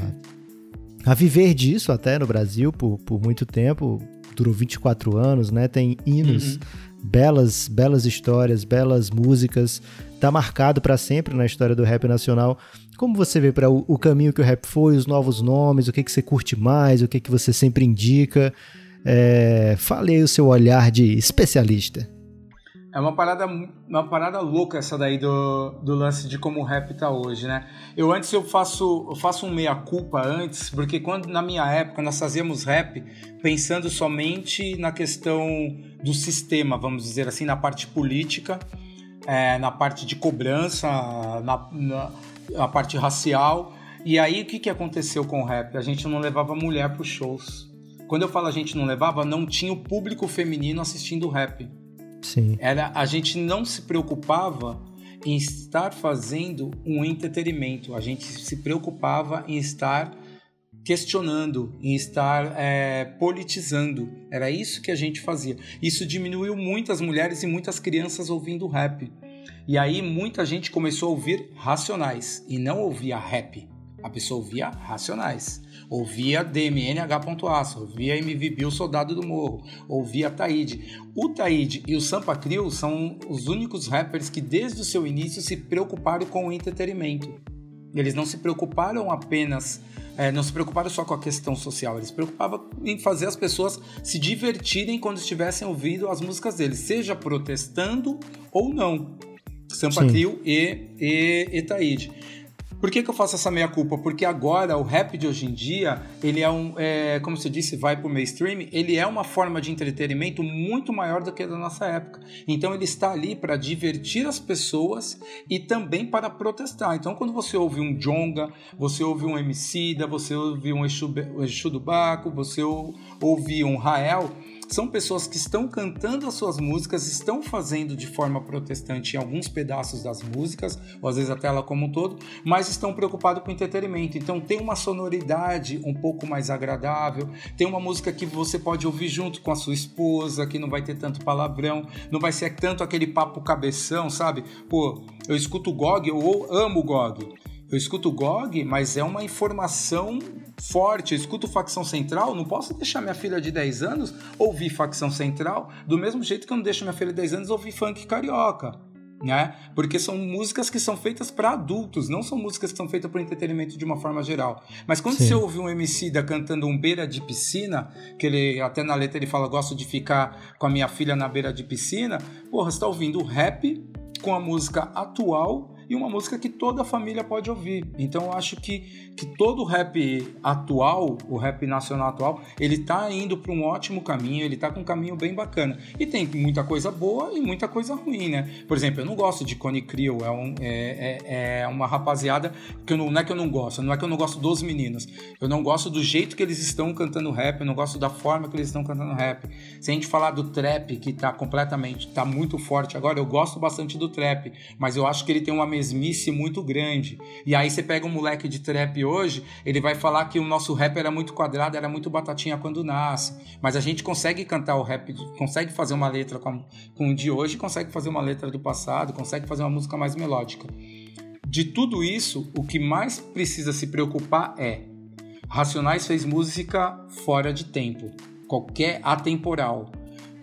a viver disso até no Brasil por, por muito tempo, durou 24 anos, né? Tem hinos, uhum. belas, belas histórias, belas músicas, tá marcado para sempre na história do rap nacional. Como você vê para o, o, caminho que o rap foi, os novos nomes, o que, que você curte mais, o que, que você sempre indica? É, fale aí o seu olhar de especialista. É uma parada, uma parada louca essa daí do, do lance de como o rap tá hoje, né? Eu antes eu faço, eu faço um meia-culpa antes, porque quando na minha época nós fazíamos rap pensando somente na questão do sistema, vamos dizer assim, na parte política, é, na parte de cobrança, na, na, na parte racial. E aí o que, que aconteceu com o rap? A gente não levava mulher para os shows. Quando eu falo a gente não levava, não tinha o público feminino assistindo rap. Sim. Era, a gente não se preocupava em estar fazendo um entretenimento, a gente se preocupava em estar questionando, em estar é, politizando. Era isso que a gente fazia. Isso diminuiu muitas mulheres e muitas crianças ouvindo rap. E aí muita gente começou a ouvir racionais e não ouvia rap. A pessoa ouvia Racionais, ouvia DMNH.aço, ouvia MVB, o Soldado do Morro, ouvia Taíde. O Taíde e o Sampa Crio são os únicos rappers que desde o seu início se preocuparam com o entretenimento. Eles não se preocuparam apenas, é, não se preocuparam só com a questão social, eles se preocupavam em fazer as pessoas se divertirem quando estivessem ouvindo as músicas deles, seja protestando ou não. Sampa Crio e, e, e Taíde. Por que, que eu faço essa meia-culpa? Porque agora o rap de hoje em dia, ele é um, é, como você disse, vai pro mainstream, ele é uma forma de entretenimento muito maior do que a da nossa época. Então ele está ali para divertir as pessoas e também para protestar. Então quando você ouve um Jonga, você ouve um Emicida, você ouve um Exu, Exu do Baco, você ouve um Rael, são pessoas que estão cantando as suas músicas, estão fazendo de forma protestante alguns pedaços das músicas, ou às vezes até ela como um todo, mas estão preocupados com entretenimento. Então tem uma sonoridade um pouco mais agradável, tem uma música que você pode ouvir junto com a sua esposa, que não vai ter tanto palavrão, não vai ser tanto aquele papo cabeção, sabe? Pô, eu escuto o GOG, eu amo o GOG. Eu escuto GOG, mas é uma informação forte. Eu escuto facção central, não posso deixar minha filha de 10 anos ouvir facção central, do mesmo jeito que eu não deixo minha filha de 10 anos ouvir funk carioca. Né? Porque são músicas que são feitas para adultos, não são músicas que são feitas para entretenimento de uma forma geral. Mas quando Sim. você ouve um MC da cantando um beira de piscina, que ele até na letra ele fala gosto de ficar com a minha filha na beira de piscina, porra, você tá ouvindo rap com a música atual e uma música que toda a família pode ouvir. Então eu acho que, que todo o rap atual, o rap nacional atual, ele tá indo para um ótimo caminho, ele tá com um caminho bem bacana. E tem muita coisa boa e muita coisa ruim, né? Por exemplo, eu não gosto de Cone Crew, é, um, é, é, é, uma rapaziada que não, não é que eu não gosto, não é que eu não gosto dos meninos, eu não gosto do jeito que eles estão cantando rap, eu não gosto da forma que eles estão cantando rap. Se a gente falar do trap, que tá completamente, tá muito forte agora, eu gosto bastante do trap, mas eu acho que ele tem uma mesmice muito grande. E aí você pega um moleque de trap hoje, ele vai falar que o nosso rap era muito quadrado, era muito batatinha quando nasce. Mas a gente consegue cantar o rap, consegue fazer uma letra com, com o de hoje, consegue fazer uma letra do passado, consegue fazer uma música mais melódica. De tudo isso, o que mais precisa se preocupar é Racionais fez música fora de tempo, qualquer atemporal.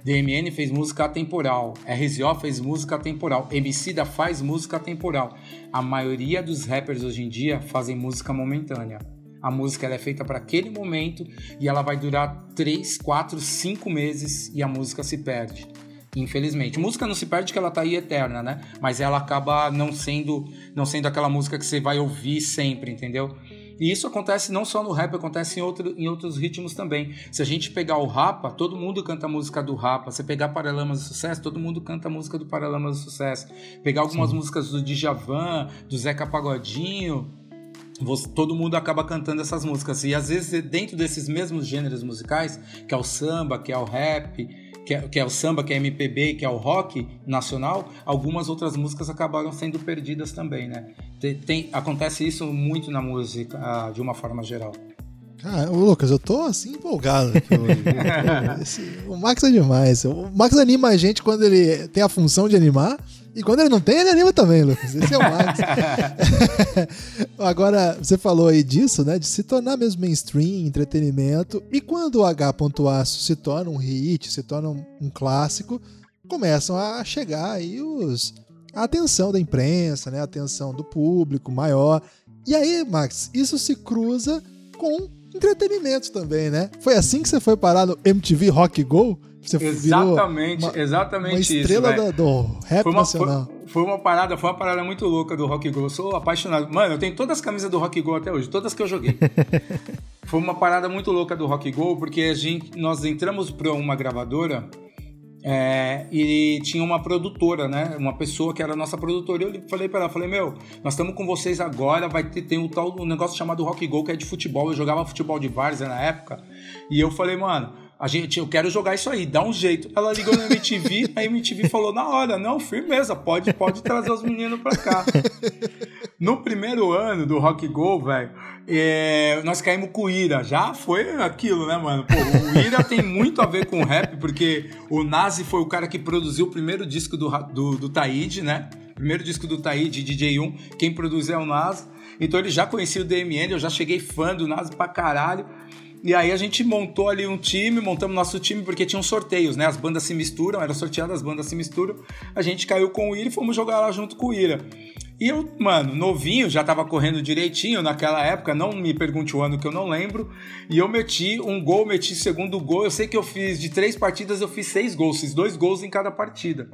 DMN fez música atemporal, RZO fez música atemporal, Emicida faz música atemporal. A maioria dos rappers hoje em dia fazem música momentânea. A música é feita para aquele momento e ela vai durar 3, 4, 5 meses e a música se perde. Infelizmente. Música não se perde que ela tá aí eterna, né? Mas ela acaba não sendo não sendo aquela música que você vai ouvir sempre, entendeu? E isso acontece não só no rap, acontece em, outro, em outros ritmos também. Se a gente pegar o Rapa, todo mundo canta a música do Rapa. Se pegar Paralamas do Sucesso, todo mundo canta a música do Paralamas do Sucesso. Pegar algumas Sim. músicas do Djavan, do Zeca Pagodinho, você, todo mundo acaba cantando essas músicas. E às vezes, dentro desses mesmos gêneros musicais, que é o samba, que é o rap, que é, que é, o samba, que é MPB, que é o rock nacional, algumas outras músicas acabaram sendo perdidas também, né? Tem, tem, acontece isso muito na música, ah, de uma forma geral. Cara, Lucas, eu tô assim empolgado. Esse, o Max é demais. O Max anima a gente quando ele tem a função de animar. E quando ele não tem, ele anima também, Lucas. Esse é o Max. Agora, você falou aí disso, né? De se tornar mesmo mainstream, entretenimento. E quando o H.Aço se torna um hit, se torna um, clássico, começam a chegar aí os, a atenção da imprensa, né? A atenção do público maior. E aí, Max, isso se cruza com entretenimento também, né? Foi assim que você foi parar no MTV Rock Go? Você exatamente, uma, exatamente uma estrela isso, do, do rap foi uma, nacional. Foi, foi, uma parada, foi uma parada muito louca do Rock Go. Eu sou apaixonado. Mano, eu tenho todas as camisas do Rock Go até hoje, todas que eu joguei. foi uma parada muito louca do Rock Go, porque a gente, nós entramos para uma gravadora é, e tinha uma produtora, né? Uma pessoa que era nossa produtora. Eu falei para ela, falei, meu, nós estamos com vocês agora, vai ter tem um tal um negócio chamado Rock Go, que é de futebol. Eu jogava futebol de várzea na época. E eu falei, mano, a gente, eu quero jogar isso aí, dá um jeito. Ela ligou na MTV, a MTV falou na hora, não, firmeza, pode, pode trazer os meninos pra cá. No primeiro ano do Rock Go, velho, é, nós caímos com o Ira. Já foi aquilo, né, mano? Pô, o Ira tem muito a ver com rap, porque o Nazi foi o cara que produziu o primeiro disco do, do, do Taíde, né? Primeiro disco do Taíde, DJ1, quem produziu é o Nazi. Então ele já conhecia o DMN, eu já cheguei fã do Nazi pra caralho. E aí a gente montou ali um time, montamos nosso time porque tinham sorteios, né? As bandas se misturam, era sorteado, as bandas se misturam. A gente caiu com o Ira e fomos jogar lá junto com o Ira. E eu, mano, novinho, já tava correndo direitinho naquela época, não me pergunte o ano que eu não lembro. E eu meti um gol, meti segundo gol. Eu sei que eu fiz de três partidas, eu fiz seis gols, fiz dois gols em cada partida.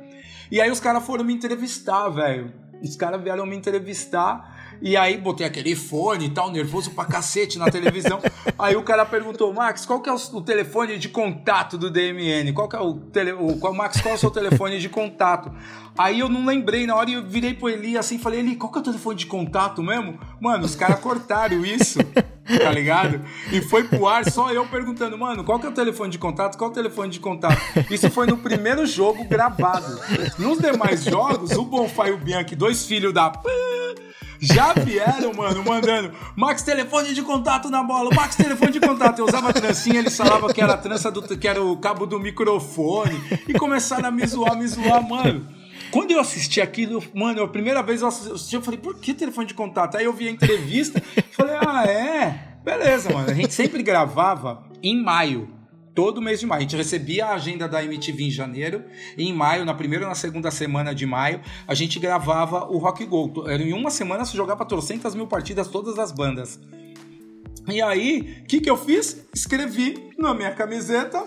E aí os caras foram me entrevistar, velho. Os caras vieram me entrevistar. E aí botei aquele fone e tal, nervoso pra cacete na televisão. aí o cara perguntou, Max, qual que é o, o telefone de contato do DMN? Qual que é o, tele, o qual, Max, qual é o seu telefone de contato? Aí eu não lembrei, na hora eu virei pro Eli assim, falei, Eli, qual que é o telefone de contato mesmo? Mano, os caras cortaram isso, tá ligado? E foi pro ar só eu perguntando, mano, qual que é o telefone de contato? Qual é o telefone de contato? Isso foi no primeiro jogo gravado. Nos demais jogos, o Bonfá e o Bianchi, dois filhos da já vieram, mano, mandando Max telefone de contato na bola, Max telefone de contato. Eu usava trancinha, eles falavam que era a trança do que era o cabo do microfone e começaram a me zoar, me zoar, mano. Quando eu assisti aquilo, mano, a primeira vez eu assisti, eu falei, por que telefone de contato? Aí eu vi a entrevista, falei, ah, é? Beleza, mano. A gente sempre gravava em maio todo mês de maio. A gente recebia a agenda da MTV em janeiro, e em maio, na primeira ou na segunda semana de maio, a gente gravava o Rock Go. Em uma semana se jogava trocentas mil partidas, todas as bandas. E aí, o que, que eu fiz? Escrevi na minha camiseta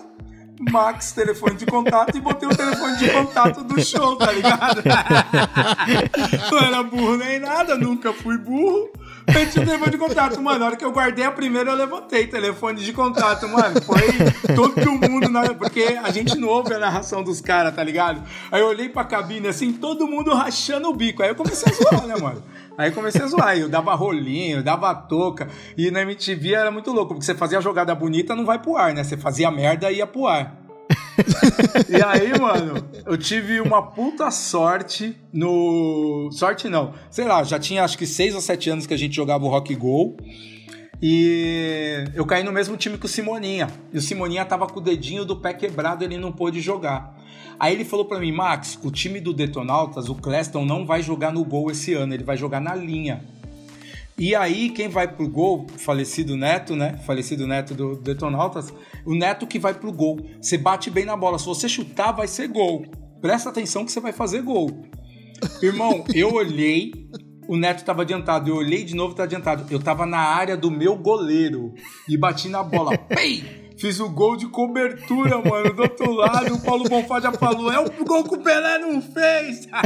Max, telefone de contato, e botei o telefone de contato do show, tá ligado? Não era burro nem nada, nunca fui burro. Meti o telefone de contato, mano. Na hora que eu guardei a primeira, eu levantei telefone de contato, mano. Foi todo mundo, na... porque a gente não ouve a narração dos caras, tá ligado? Aí eu olhei pra cabine assim, todo mundo rachando o bico. Aí eu comecei a zoar, né, mano? Aí comecei a zoar, eu dava rolinho, eu dava toca. E na MTV era muito louco, porque você fazia a jogada bonita, não vai pro ar, né? Você fazia merda ia pro ar. e aí, mano, eu tive uma puta sorte no. Sorte não. Sei lá, já tinha acho que 6 ou 7 anos que a gente jogava o Rock Go. E eu caí no mesmo time que o Simoninha. E o Simoninha tava com o dedinho do pé quebrado, ele não pôde jogar. Aí ele falou para mim, Max, o time do Detonautas, o Cleston, não vai jogar no gol esse ano, ele vai jogar na linha. E aí, quem vai pro gol, falecido Neto, né? Falecido Neto do Detonautas, o Neto que vai pro gol. Você bate bem na bola. Se você chutar, vai ser gol. Presta atenção que você vai fazer gol. Irmão, eu olhei, o Neto tava adiantado. Eu olhei de novo, tá adiantado. Eu tava na área do meu goleiro e bati na bola. Pei! Fiz o gol de cobertura, mano. Do outro lado, o Paulo Bonfá já falou: é o gol que o Pelé não fez.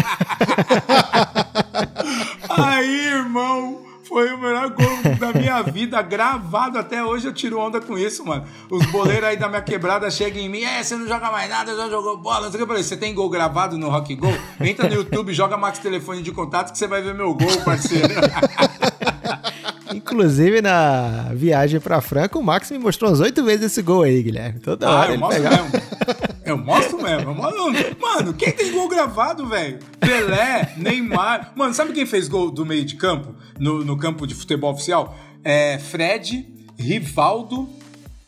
Aí, irmão foi o melhor gol da minha vida, gravado até hoje. Eu tiro onda com isso, mano. Os boleiros aí da minha quebrada chegam em mim, é, você não joga mais nada, já jogou bola. Eu falei, você tem gol gravado no Rock Gol? Entra no YouTube, joga Max Telefone de Contato que você vai ver meu gol, parceiro. Inclusive, na viagem pra Franca, o Max me mostrou umas oito vezes esse gol aí, Guilherme. Toda ah, hora eu ele mostro pegava. mesmo. Eu mostro mesmo. Mano, quem tem gol gravado, velho? Pelé, Neymar. Mano, sabe quem fez gol do meio de campo? No, no campo de futebol oficial? É Fred, Rivaldo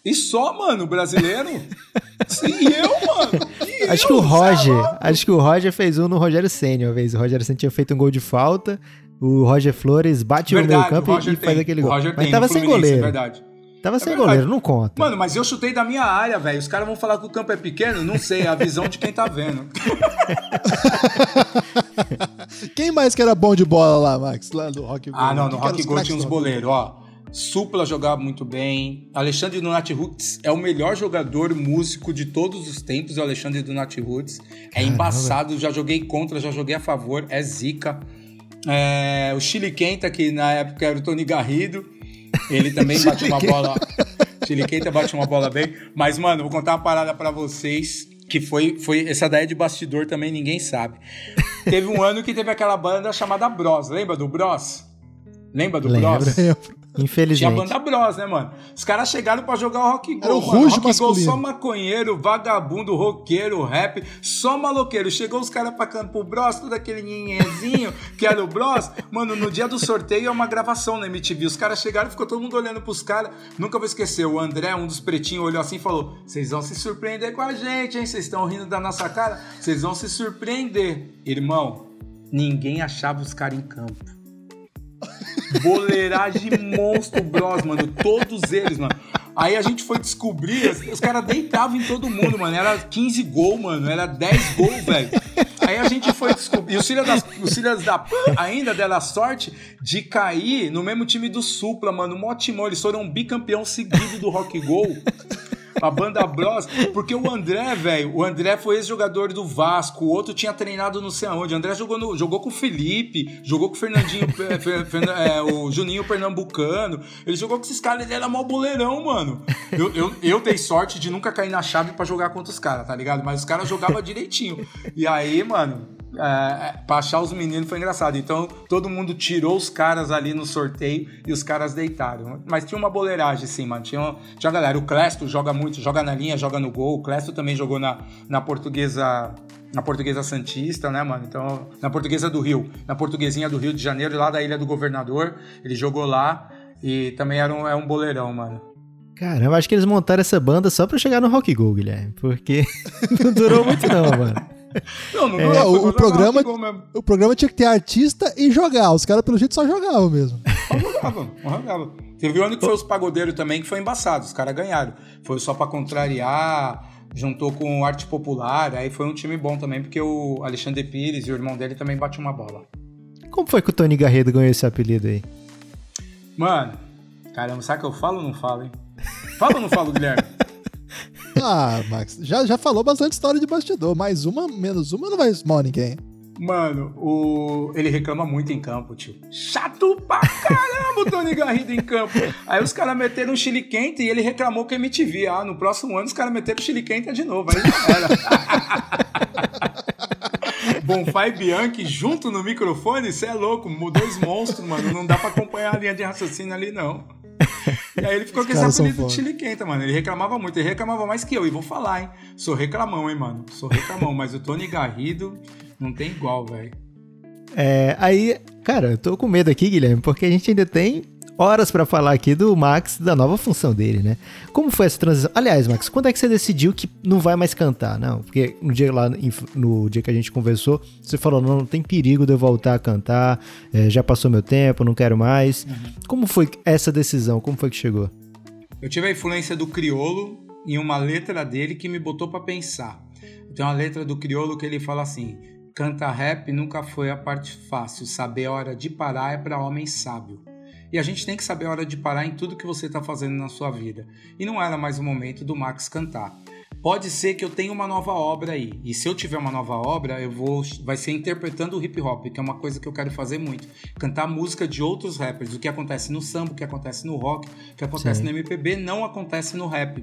e só, mano, brasileiro. e eu, mano. E Acho eu, que o é Roger, louco. acho que o Roger fez um no Rogério Senna uma vez. O Rogério Senna tinha feito um gol de falta, o Roger Flores bate no meio Verdade, campo e Roger faz tem, aquele gol. Mas tem, tava sem Fluminense, goleiro. É verdade. Tava É sem verdade. goleiro, não conta. Mano, mas eu chutei da minha área, velho. Os caras vão falar que o campo é pequeno? Não sei, é a visão de quem tá vendo. Quem mais que era bom de bola lá, Max? Lá do Rock Go? Ah, não, no Rock Go tinha uns boleiros, ó. Supla jogava muito bem. Alexandre Donati Roots é o melhor jogador músico de todos os tempos, o Alexandre Donati Roots. É embaçado, já joguei contra, já joguei a favor, é zica. É, o Chile Quenta, que na época era o Tony Garrido, ele também bate uma bola. Chile Quenta bate uma bola bem. Mas, mano, vou contar uma parada pra vocês. Que foi, foi. Essa daí é de bastidor também, ninguém sabe. Teve um ano que teve aquela banda chamada Bros. Lembra do Bros? Lembra do Lembro. Bros? Lembro. Tinha a Infelizmente. banda Bros, né, mano? Os caras chegaram pra jogar o Rock Go. Era o. Ruge Rock Go só maconheiro, vagabundo, roqueiro, rap, só maloqueiro. Chegou os caras pra cantar pro Bros, todo aquele ninhezinho que era o Bros. Mano, no dia do sorteio é uma gravação na MTV. Os caras chegaram e ficou todo mundo olhando pros caras. Nunca vou esquecer. O André, um dos pretinhos, olhou assim e falou: Vocês vão se surpreender com a gente, hein? Vocês estão rindo da nossa cara? Vocês vão se surpreender. Irmão, ninguém achava os caras em campo. Boleiragem monstro bros, mano. Todos eles, mano. Aí a gente foi descobrir, os, caras deitavam em todo mundo, mano. Era 15 gols, mano. Era 10 gols, velho. Aí a gente foi descobrir. E os filhos, das, os filhos da ainda deram a sorte de cair no mesmo time do Supla, mano. Mó timão. Eles foram um bicampeão seguido do Rock Gol. A banda Bros, porque o André, velho, o André foi ex-jogador do Vasco, o outro tinha treinado não sei aonde. O André jogou, no- jogou com o Felipe, jogou com o Fernandinho, Fe- Fe- Fernan- é, o Juninho Pernambucano. Ele jogou com esses caras, ele era mó boleirão, mano. Eu, eu, eu dei sorte de nunca cair na chave pra jogar contra os caras, tá ligado? Mas os caras jogavam direitinho. E aí, mano, é, pra achar os meninos foi engraçado. Então, todo mundo tirou os caras ali no sorteio e os caras deitaram. Mas tinha uma boleiragem, sim, mano. Tinha, uma- tinha uma galera. O Clesto joga muito, joga na linha, joga no gol. O Clesto também jogou na, na portuguesa. Na portuguesa Santista, né, mano? Então, na portuguesa do Rio. Na portuguesinha do Rio de Janeiro, lá da Ilha do Governador. Ele jogou lá e também era um, é um boleirão, mano. Caramba, acho que eles montaram essa banda só pra chegar no Rock Go, Guilherme. Porque não durou muito, não, mano. Não, não, É, o- o programa-. O programa tinha que ter artista e jogar. Os caras, pelo jeito, só jogavam mesmo. Só jogava, só jogava. Teve um ano que foi os pagodeiros também, que foi embaçado. Os caras ganharam. Foi só pra contrariar, juntou com Arte Popular. Aí foi um time bom também, porque o Alexandre Pires e o irmão dele também bate uma bola. Como foi que o Tony Garrido ganhou esse apelido aí? Mano, caramba, sabe que eu falo ou não falo, hein? Fala ou não falo, Guilherme? Ah, Max, já, já falou bastante história de bastidor. Mais uma, menos uma, não vai mal ninguém. Mano, o... ele reclama muito em campo, tio. Chato pra caramba o Tony Garrido em campo. Aí os caras meteram um chile quente e ele reclamou com a MTV. Ah, no próximo ano os caras meteram chile quente de novo. Aí já era. Bonfai e Bianchi junto no microfone, você é louco, dois monstros, mano. Não dá pra acompanhar a linha de raciocínio ali, não. E aí ele ficou Os com esse apelido de chile quente, mano. Ele reclamava muito, ele reclamava mais que eu. E vou falar, hein? Sou reclamão, hein, mano. Sou reclamão, mas o Tony Garrido não tem igual, velho. É, aí, cara, eu tô com medo aqui, Guilherme, porque a gente ainda tem horas pra falar aqui do Max, da nova função dele, né? Como foi essa transição? Aliás, Max, quando é que você decidiu que não vai mais cantar? Não, porque no dia lá, no dia que a gente conversou, você falou, não, não tem perigo de eu voltar a cantar, é, já passou meu tempo, não quero mais. Como foi essa decisão? Como foi que chegou? Eu tive a influência do Criolo em uma letra dele que me botou pra pensar. Tem uma letra do Criolo que ele fala assim: Canta rap nunca foi a parte fácil, saber a hora de parar é pra homem sábio. E a gente tem que saber a hora de parar em tudo que você tá fazendo na sua vida. E não era mais o momento do Max cantar. Pode ser que eu tenha uma nova obra aí. E se eu tiver uma nova obra, eu vou vai ser interpretando o hip hop, que é uma coisa que eu quero fazer muito. Cantar música de outros rappers. O que acontece no samba, o que acontece no rock, o que acontece Sim. no MPB não acontece no rap.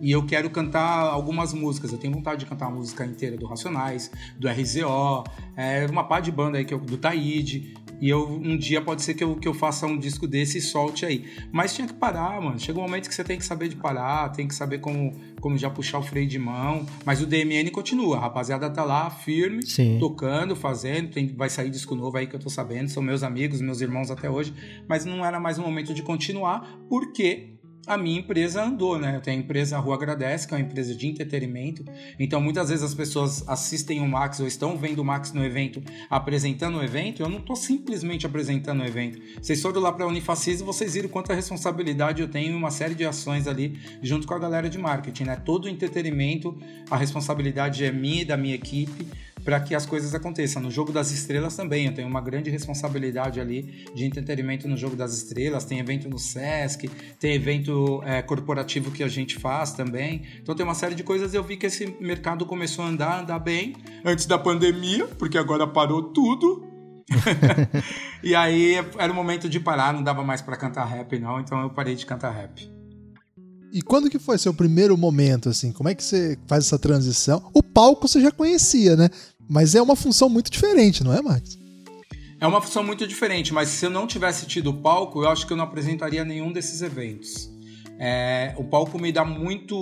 E eu quero cantar algumas músicas. Eu tenho vontade de cantar a música inteira do Racionais, do RZO, é, uma par de banda aí que eu, do Taíde. E eu, um dia pode ser que eu, que eu faça um disco desse e solte aí. Mas tinha que parar, mano. Chega um momento que você tem que saber de parar, tem que saber como, como já puxar o freio de mão. Mas o DMN continua. A rapaziada tá lá, firme, Sim. tocando, fazendo. Tem, vai sair disco novo aí que eu tô sabendo. São meus amigos, meus irmãos até hoje. Mas não era mais o momento de continuar, porque a minha empresa andou, né? Eu tenho a empresa Rua Agradece, que é uma empresa de entretenimento. Então, muitas vezes as pessoas assistem o Max ou estão vendo o Max no evento, apresentando o evento. Eu não estou simplesmente apresentando o evento. Vocês foram lá para a Unifacis e vocês viram quanta responsabilidade eu tenho em uma série de ações ali, junto com a galera de marketing, né? Todo o entretenimento, a responsabilidade é minha e da minha equipe para que as coisas aconteçam. No jogo das estrelas também, eu tenho uma grande responsabilidade ali de entretenimento no jogo das estrelas. Tem evento no Sesc, tem evento é, corporativo que a gente faz também. Então tem uma série de coisas. Eu vi que esse mercado começou a andar, andar bem antes da pandemia, porque agora parou tudo. e aí era o momento de parar, não dava mais para cantar rap não, então eu parei de cantar rap. E quando que foi seu primeiro momento, assim? Como é que você faz essa transição? O palco você já conhecia, né? Mas é uma função muito diferente, não é, Max? É uma função muito diferente, mas se eu não tivesse tido o palco, eu acho que eu não apresentaria nenhum desses eventos. É, o palco me dá muito,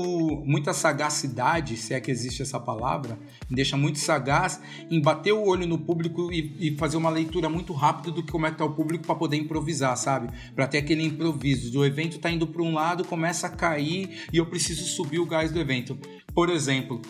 muita sagacidade, se é que existe essa palavra, me deixa muito sagaz em bater o olho no público e, e fazer uma leitura muito rápida do que como é que tá o público para poder improvisar, sabe? Para ter aquele improviso. O evento tá indo para um lado, começa a cair e eu preciso subir o gás do evento. Por exemplo,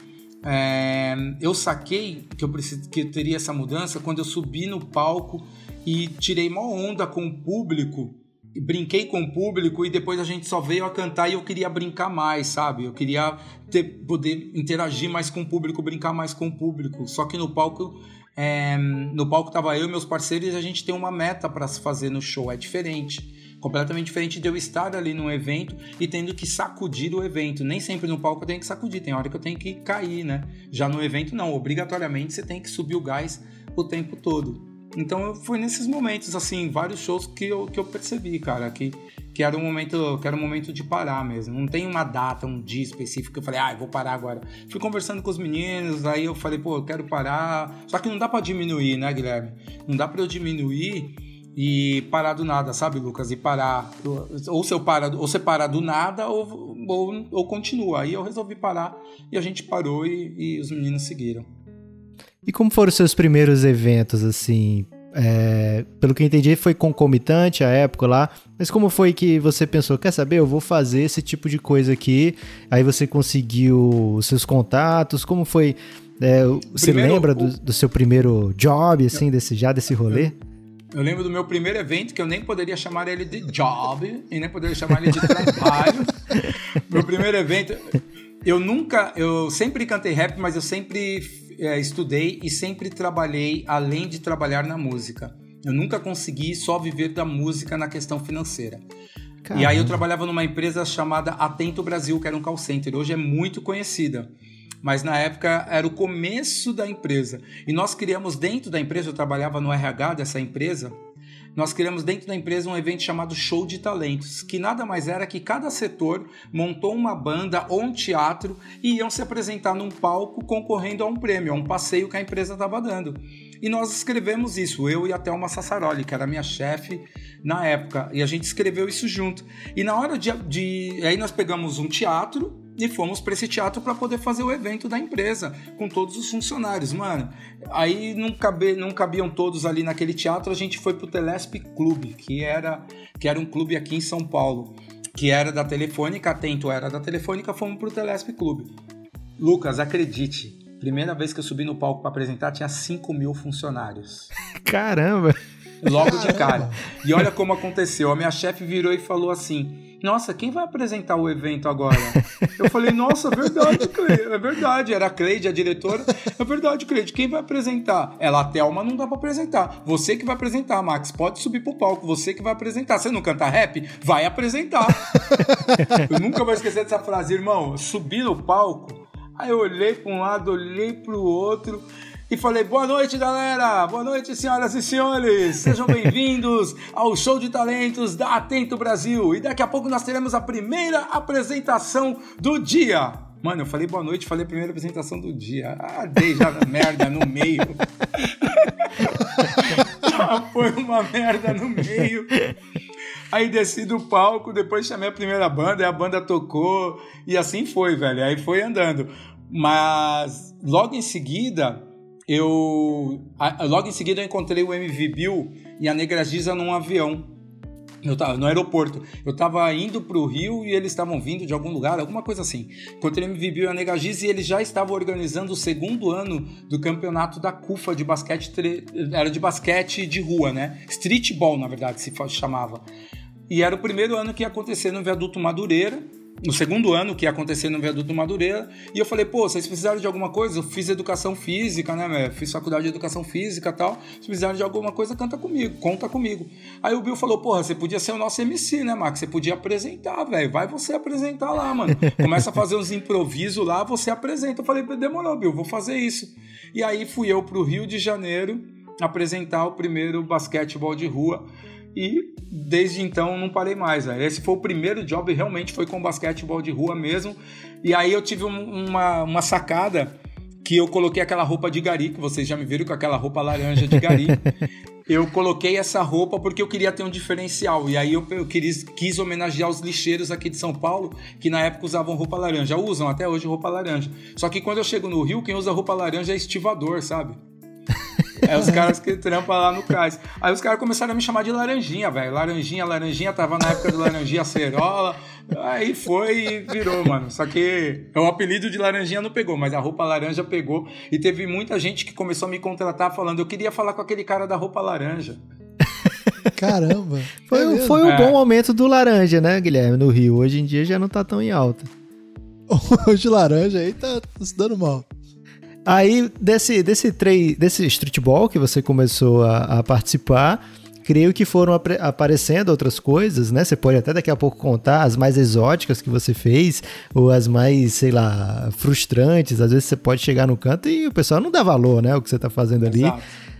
é, eu saquei que eu, preciso, que eu teria essa mudança quando eu subi no palco e tirei uma onda com o público, brinquei com o público e depois a gente só veio a cantar e eu queria brincar mais, sabe? Eu queria ter, poder interagir mais com o público, brincar mais com o público. Só que no palco, é, no palco tava eu e meus parceiros e a gente tem uma meta para se fazer no show, é diferente completamente diferente de eu estar ali num evento e tendo que sacudir o evento. Nem sempre no palco eu tenho que sacudir, tem hora que eu tenho que cair, né? Já no evento, não, obrigatoriamente você tem que subir o gás o tempo todo. Então foi nesses momentos, assim, vários shows que eu, que eu percebi, cara, que, que era um momento que era um momento de parar mesmo. Não tem uma data, um dia específico que eu falei, ah, eu vou parar agora. Fui conversando com os meninos, aí eu falei, pô, eu quero parar. Só que não dá para diminuir, né, Guilherme? Não dá para eu diminuir e parar do nada, sabe, Lucas? E parar. Ou você para, ou você para do nada ou, ou, ou continua. Aí eu resolvi parar e a gente parou e, e os meninos seguiram. E como foram os seus primeiros eventos, assim? É, pelo que eu entendi, foi concomitante a época lá. Mas como foi que você pensou? Quer saber? Eu vou fazer esse tipo de coisa aqui. Aí você conseguiu os seus contatos. Como foi? É, você Primeiro, lembra do, do, seu primeiro job, assim, desse, já desse rolê? Eu, eu lembro do meu primeiro evento, que eu nem poderia chamar ele de job, e nem poderia chamar ele de trabalho. meu primeiro evento, eu nunca, eu sempre cantei rap, mas eu sempre é, estudei e sempre trabalhei além de trabalhar na música. Eu nunca consegui só viver da música na questão financeira. Caramba. E aí eu trabalhava numa empresa chamada Atento Brasil, que era um call center. Hoje é muito conhecida mas na época era o começo da empresa. E nós criamos dentro da empresa, eu trabalhava no RH dessa empresa, nós criamos dentro da empresa um evento chamado Show de Talentos, que nada mais era que cada setor montou uma banda ou um teatro e iam se apresentar num palco concorrendo a um prêmio, a um passeio que a empresa estava dando. E nós escrevemos isso, eu e a Thelma Sassaroli, que era minha chefe na época, e a gente escreveu isso junto. E na hora de, de aí nós pegamos um teatro e fomos para esse teatro para poder fazer o evento da empresa com todos os funcionários, mano. Aí não, cabe, não cabiam todos ali naquele teatro, a gente foi pro Telesp Clube, que era, que era um clube aqui em São Paulo, que era da Telefônica, atento, era da Telefônica, fomos pro Telesp Clube. Lucas, acredite, primeira vez que eu subi no palco para apresentar tinha 5 mil funcionários. Caramba! Logo de cara. E olha como aconteceu. A minha chefe virou e falou assim: nossa, quem vai apresentar o evento agora? Eu falei, nossa, é verdade, Cleide, é verdade. Era a Cleide, a diretora. É verdade, Cleide, quem vai apresentar? Ela, a Thelma, não dá pra apresentar. Você que vai apresentar, Max, pode subir pro palco, você que vai apresentar. Você não canta rap? Vai apresentar. eu nunca vou esquecer dessa frase, irmão. Subi no palco, aí eu olhei pra um lado, olhei pro outro e falei: boa noite, galera! Boa noite, senhoras e senhores! Sejam bem-vindos ao Show de Talentos da Atento Brasil. E daqui a pouco nós teremos a primeira apresentação do dia. Mano, eu falei boa noite, falei a primeira apresentação do dia. Ah, dei já merda no meio. foi uma merda no meio. Aí desci do palco, depois chamei a primeira banda, e a banda tocou, e assim foi, velho. Aí foi andando. Mas logo em seguida, eu logo em seguida eu encontrei o MV Bill e a Negra Giza num avião. Eu tava no aeroporto. Eu tava indo pro Rio e eles estavam vindo de algum lugar, alguma coisa assim. Encontrei MVB e a Negagiz e eles já estavam organizando o segundo ano do campeonato da CUFA de basquete. Era de basquete de rua, né? Streetball, na verdade, se chamava. E era o primeiro ano que ia acontecer no Viaduto Madureira no segundo ano que ia acontecer no Viaduto Madureira, e eu falei, pô, vocês precisaram de alguma coisa? Eu fiz educação física, né, fiz faculdade de educação física e tal, se precisaram de alguma coisa, canta comigo, conta comigo. Aí o Bill falou, porra, você podia ser o nosso MC, né, Max? Você podia apresentar, velho, vai você apresentar lá, mano. Começa a fazer uns improvisos lá, você apresenta. Eu falei, demorou, Bill, vou fazer isso. E aí fui eu pro Rio de Janeiro apresentar o primeiro basquetebol de rua, e desde então não parei mais. Véio. Esse foi o primeiro job, realmente foi com basquetebol de rua mesmo. E aí eu tive um, uma, uma sacada que eu coloquei aquela roupa de gari, que vocês já me viram com aquela roupa laranja de gari. eu coloquei essa roupa porque eu queria ter um diferencial. E aí eu, eu quis, quis homenagear os lixeiros aqui de São Paulo, que na época usavam roupa laranja. Usam até hoje roupa laranja. Só que quando eu chego no Rio, quem usa roupa laranja é estivador, sabe? É os caras que trampam lá no cais. Aí os caras começaram a me chamar de laranjinha, velho. Laranjinha, laranjinha, tava na época do laranjinha acerola. Aí foi e virou, mano. Só que o apelido de laranjinha não pegou, mas a roupa laranja pegou. E teve muita gente que começou a me contratar falando: eu queria falar com aquele cara da roupa laranja. Caramba! Foi, é foi um é. bom momento do laranja, né, Guilherme, no Rio. Hoje em dia já não tá tão em alta. Hoje laranja aí tá, tá se dando mal. Aí, desse, desse, trade, desse streetball que você começou a, a participar, creio que foram ap aparecendo outras coisas, né? Você pode até daqui a pouco contar as mais exóticas que você fez, ou as mais, sei lá, frustrantes. Às vezes você pode chegar no canto e o pessoal não dá valor, né? O que você está fazendo ali.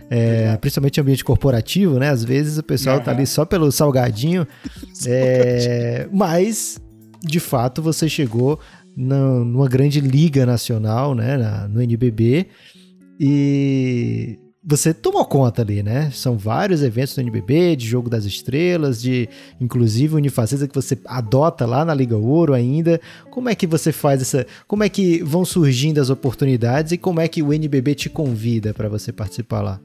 É, principalmente ambiente corporativo, né? Às vezes o pessoal uhum. tá ali só pelo salgadinho. é, mas, de fato, você chegou numa grande liga nacional, né, na, no NBB, e você tomou conta ali, né? São vários eventos no NBB, de Jogo das Estrelas, de inclusive Unifacisa que você adota lá na Liga Ouro ainda. Como é que você faz essa. Como é que vão surgindo as oportunidades e como é que o NBB te convida para você participar lá?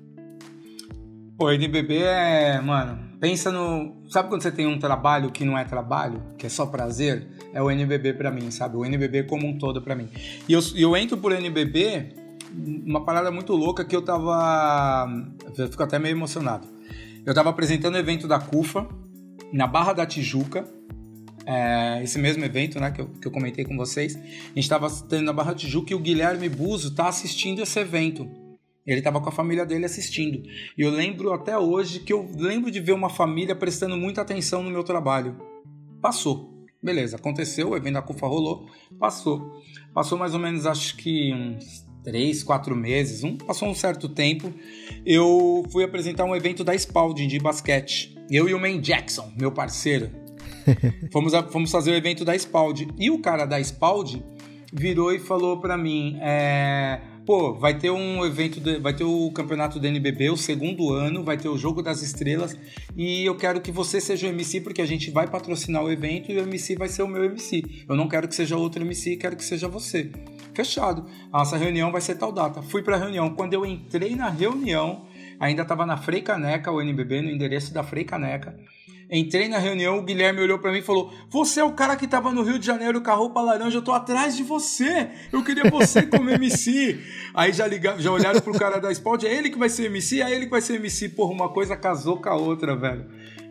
O NBB é, mano, pensa no. Sabe quando você tem um trabalho que não é trabalho, que é só prazer? É o NBB para mim, sabe? O NBB como um todo para mim. E eu, eu entro por NBB, uma parada muito louca que eu tava. Eu fico até meio emocionado. Eu tava apresentando o evento da CUFA, na Barra da Tijuca, é, esse mesmo evento né, que, eu, que eu comentei com vocês. A gente estava tendo na Barra Tijuca e o Guilherme Buzo tá assistindo esse evento. Ele estava com a família dele assistindo. E eu lembro até hoje que eu lembro de ver uma família prestando muita atenção no meu trabalho. Passou. Beleza, aconteceu, o evento da CUFA rolou, passou. Passou mais ou menos, acho que uns três, quatro meses, um, passou um certo tempo. Eu fui apresentar um evento da Spalding de basquete. Eu e o Man Jackson, meu parceiro. fomos, a, fomos fazer o evento da Spalding. E o cara da Spalding virou e falou para mim: é, pô, vai ter um evento, de, vai ter o campeonato do NBB, o segundo ano, vai ter o Jogo das Estrelas e eu quero que você seja o MC porque a gente vai patrocinar o evento e o MC vai ser o meu MC. Eu não quero que seja outro MC, quero que seja você. Fechado. Nossa reunião vai ser tal data. Fui para a reunião. Quando eu entrei na reunião, ainda estava na Frei Caneca, o NBB, no endereço da Frei Caneca. Entrei na reunião, o Guilherme olhou para mim e falou: Você é o cara que tava no Rio de Janeiro com a roupa laranja, eu tô atrás de você. Eu queria você como MC. Aí já ligaram, já olharam pro cara da Sport, é ele que vai ser MC, é ele que vai ser MC. Porra, uma coisa casou com a outra, velho.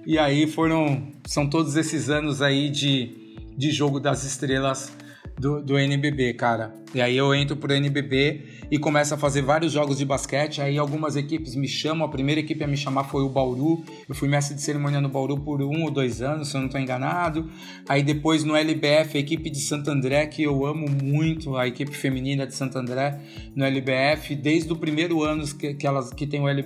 E aí foram. São todos esses anos aí de, de jogo das estrelas do, do NBB, cara. E aí eu entro pro NBB e começo a fazer vários jogos de basquete. Aí algumas equipes me chamam. A primeira equipe a me chamar foi o Bauru. Eu fui mestre de cerimônia no Bauru por um ou dois anos, se eu não estou enganado. Aí depois no LBF, a equipe de Santo André, que eu amo muito, a equipe feminina de Santo André no LBF. Desde o primeiro ano que, que elas que tem o, L,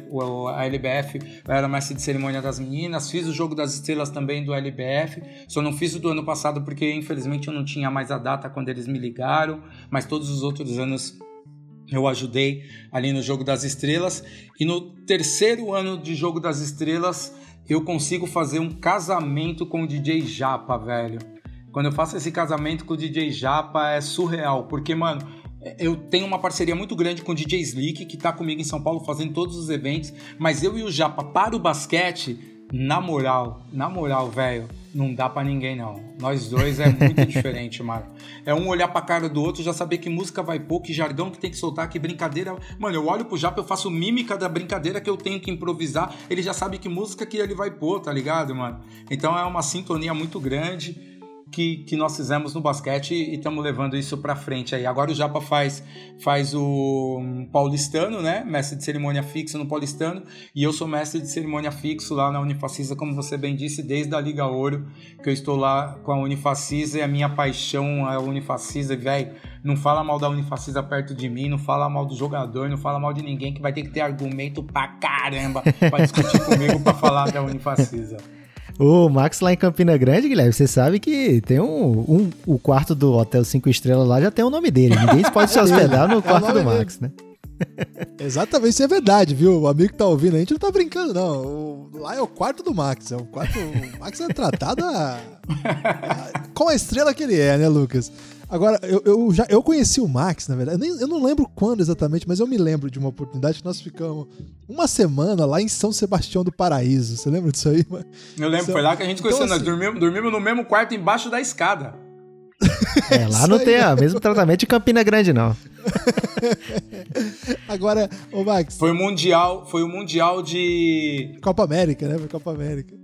a LBF, eu era mestre de cerimônia das meninas. Fiz o jogo das estrelas também do LBF. Só não fiz o do ano passado porque infelizmente eu não tinha mais a data quando eles me ligaram. Mas todos os outros anos eu ajudei ali no Jogo das Estrelas. E no terceiro ano de Jogo das Estrelas, eu consigo fazer um casamento com o DJ Japa, velho. Quando eu faço esse casamento com o DJ Japa é surreal, porque, mano, eu tenho uma parceria muito grande com o DJ Slick, que tá comigo em São Paulo fazendo todos os eventos, mas eu e o Japa para o basquete na moral, na moral, velho, não dá para ninguém não. Nós dois é muito diferente, mano. É um olhar pra cara do outro, já saber que música vai pôr, que jargão que tem que soltar, que brincadeira. Mano, eu olho pro Japa, eu faço mímica da brincadeira que eu tenho que improvisar. Ele já sabe que música que ele vai pôr, tá ligado, mano? Então é uma sintonia muito grande que, que nós fizemos no basquete e estamos levando isso para frente aí. Agora o Japa faz, faz o paulistano, né? Mestre de cerimônia fixo no paulistano e eu sou mestre de cerimônia fixo lá na Unifacisa, como você bem disse, desde a Liga Ouro, que eu estou lá com a Unifacisa e a minha paixão é a Unifacisa, velho. Não fala mal da Unifacisa perto de mim, não fala mal do jogador, não fala mal de ninguém que vai ter que ter argumento pra caramba pra discutir comigo pra falar da Unifacisa. O Max lá em Campina Grande, Guilherme, você sabe que tem um, um o quarto do Hotel 5 Estrelas lá já tem o nome dele. Ninguém pode se hospedar no quarto é do Max, né? Exatamente, isso é verdade, viu? O amigo que tá ouvindo, a gente não tá brincando, não. O, lá é o quarto do Max. É o quarto. O Max é tratado a, a, com a estrela que ele é, né, Lucas? Agora, eu, eu, já, eu conheci o Max, na verdade. Eu, nem, eu não lembro quando exatamente, mas eu me lembro de uma oportunidade que nós ficamos uma semana lá em São Sebastião do Paraíso. Você lembra disso aí? Eu lembro, foi lá que a gente conheceu. Então, assim, nós dormimos, dormimos no mesmo quarto embaixo da escada. É, lá não tem o mesmo tratamento de Campina Grande, não. Agora, ô Max. Foi o Mundial, foi o Mundial de. Copa América, né? Foi Copa América.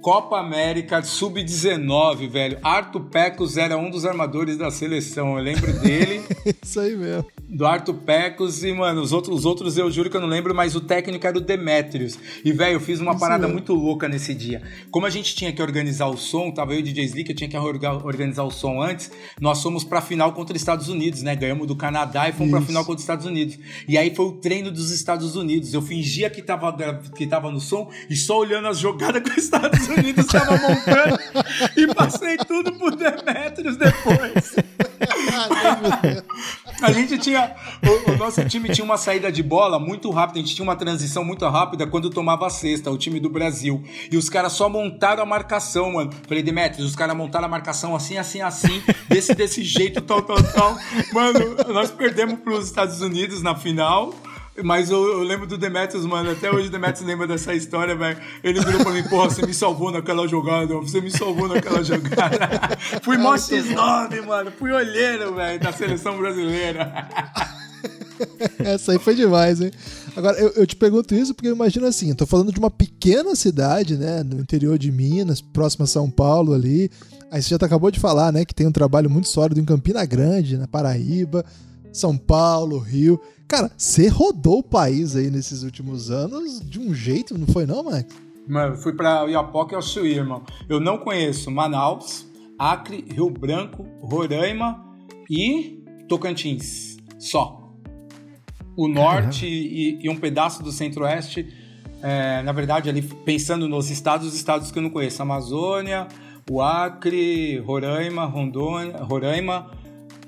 Copa América Sub-19, velho. Arthur Pecos era um dos armadores da seleção. Eu lembro dele. Isso aí mesmo. Do Arthur Pecos e, mano, os outros, os outros eu juro que eu não lembro, mas o técnico era o Demetrius. E, velho, eu fiz uma Isso parada mesmo. muito louca nesse dia. Como a gente tinha que organizar o som, tava eu e o DJ Slick, eu tinha que organizar o som antes, nós fomos pra final contra os Estados Unidos, né? Ganhamos do Canadá e fomos Isso. pra final contra os Estados Unidos. E aí foi o treino dos Estados Unidos. Eu fingia que tava, que tava no som e só olhando as jogadas com os Estados Unidos. Unidos estava montando e passei tudo por Demetrius depois. a gente tinha. O, o, nosso time tinha uma saída de bola muito rápida, a gente tinha uma transição muito rápida quando tomava a cesta, o time do Brasil. E os caras só montaram a marcação, mano. Falei, Demetrius, os caras montaram a marcação assim, assim, assim, desse, desse jeito, tal, tal, tal. Mano, nós perdemos para os Estados Unidos na final. Mas eu, eu, lembro do Demetrius, mano. Até hoje o Demetrius lembra dessa história, velho. Ele virou pra mim, porra, você me salvou naquela jogada, você me salvou naquela jogada. Fui mó X9, mano. Fui olheiro, velho, da seleção brasileira. Essa aí foi demais, hein? Agora, eu, eu, te pergunto isso porque eu imagino assim, eu tô falando de uma pequena cidade, né, no interior de Minas, próxima a São Paulo ali. Aí você já acabou de falar, né, que tem um trabalho muito sólido em Campina Grande, na Paraíba, São Paulo, Rio. Cara, você rodou o país aí nesses últimos anos de um jeito, não foi não, Max? Mano, fui pra Iapoca e ao Chuí, irmão. Eu não conheço Manaus, Acre, Rio Branco, Roraima e Tocantins. Só. O norte e, e, um pedaço do centro-oeste. É, na verdade, ali pensando nos estados, os estados que eu não conheço. Amazônia, o Acre, Roraima, Rondônia, Roraima,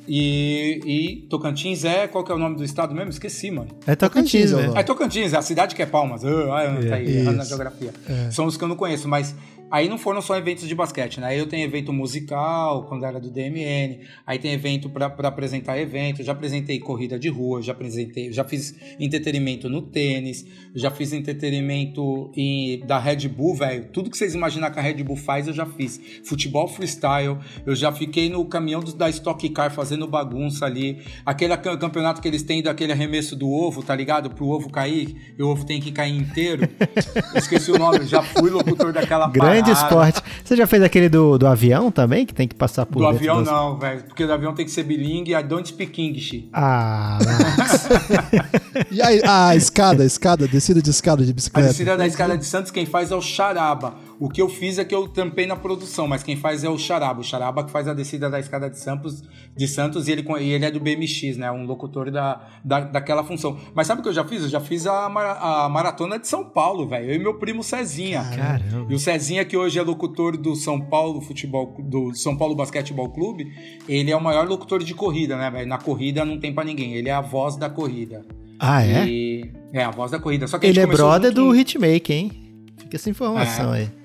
e, e, Tocantins é. Qual que é o nome do estado mesmo? Esqueci, mano. É Tocantins, velho. É Tocantins, é a cidade que é Palmas. Uh, ah, tá aí, na geografia. É. São os que eu não conheço, mas Aí não foram só eventos de basquete, né? Aí eu tenho evento musical, quando era do DMN. Aí tem evento para apresentar evento. Já apresentei corrida de rua, já apresentei, já fiz entretenimento no tênis, já fiz entretenimento em, da Red Bull, velho. Tudo que vocês imaginar que a Red Bull faz, eu já fiz. Futebol freestyle, eu já fiquei no caminhão da Stock Car fazendo bagunça ali. Aquele campeonato que eles têm daquele arremesso do ovo, tá ligado? Pro ovo cair, e o ovo tem que cair inteiro. esqueci o nome, já fui locutor daquela Grande grande esporte. Você já fez aquele do, do avião também, que tem que passar por Do avião dos... não, velho. Porque do avião tem que ser bilingue. I don't speak English. Ah, E aí, a escada, a escada, descida de escada de bicicleta. A descida da escada de Santos, quem faz é o Charaba. O que eu fiz é que eu tampei na produção, mas quem faz é o Charaba. O Charaba que faz a descida da escada de Santos, de Santos e ele, e ele é do BMX, né? Um locutor da, da, daquela função. Mas sabe o que eu já fiz? Eu já fiz a, a maratona de São Paulo, velho. Eu e meu primo Cezinha. Caramba. E o Cezinha, que hoje é locutor do São Paulo Futebol, do São Paulo Basquetebol Clube, ele é o maior locutor de corrida, né, velho? Na corrida não tem para ninguém. Ele é a voz da corrida. Ah, é? E... É, a voz da corrida. Só que ele é brother do Hitmaker, hein? Fica essa informação é. aí.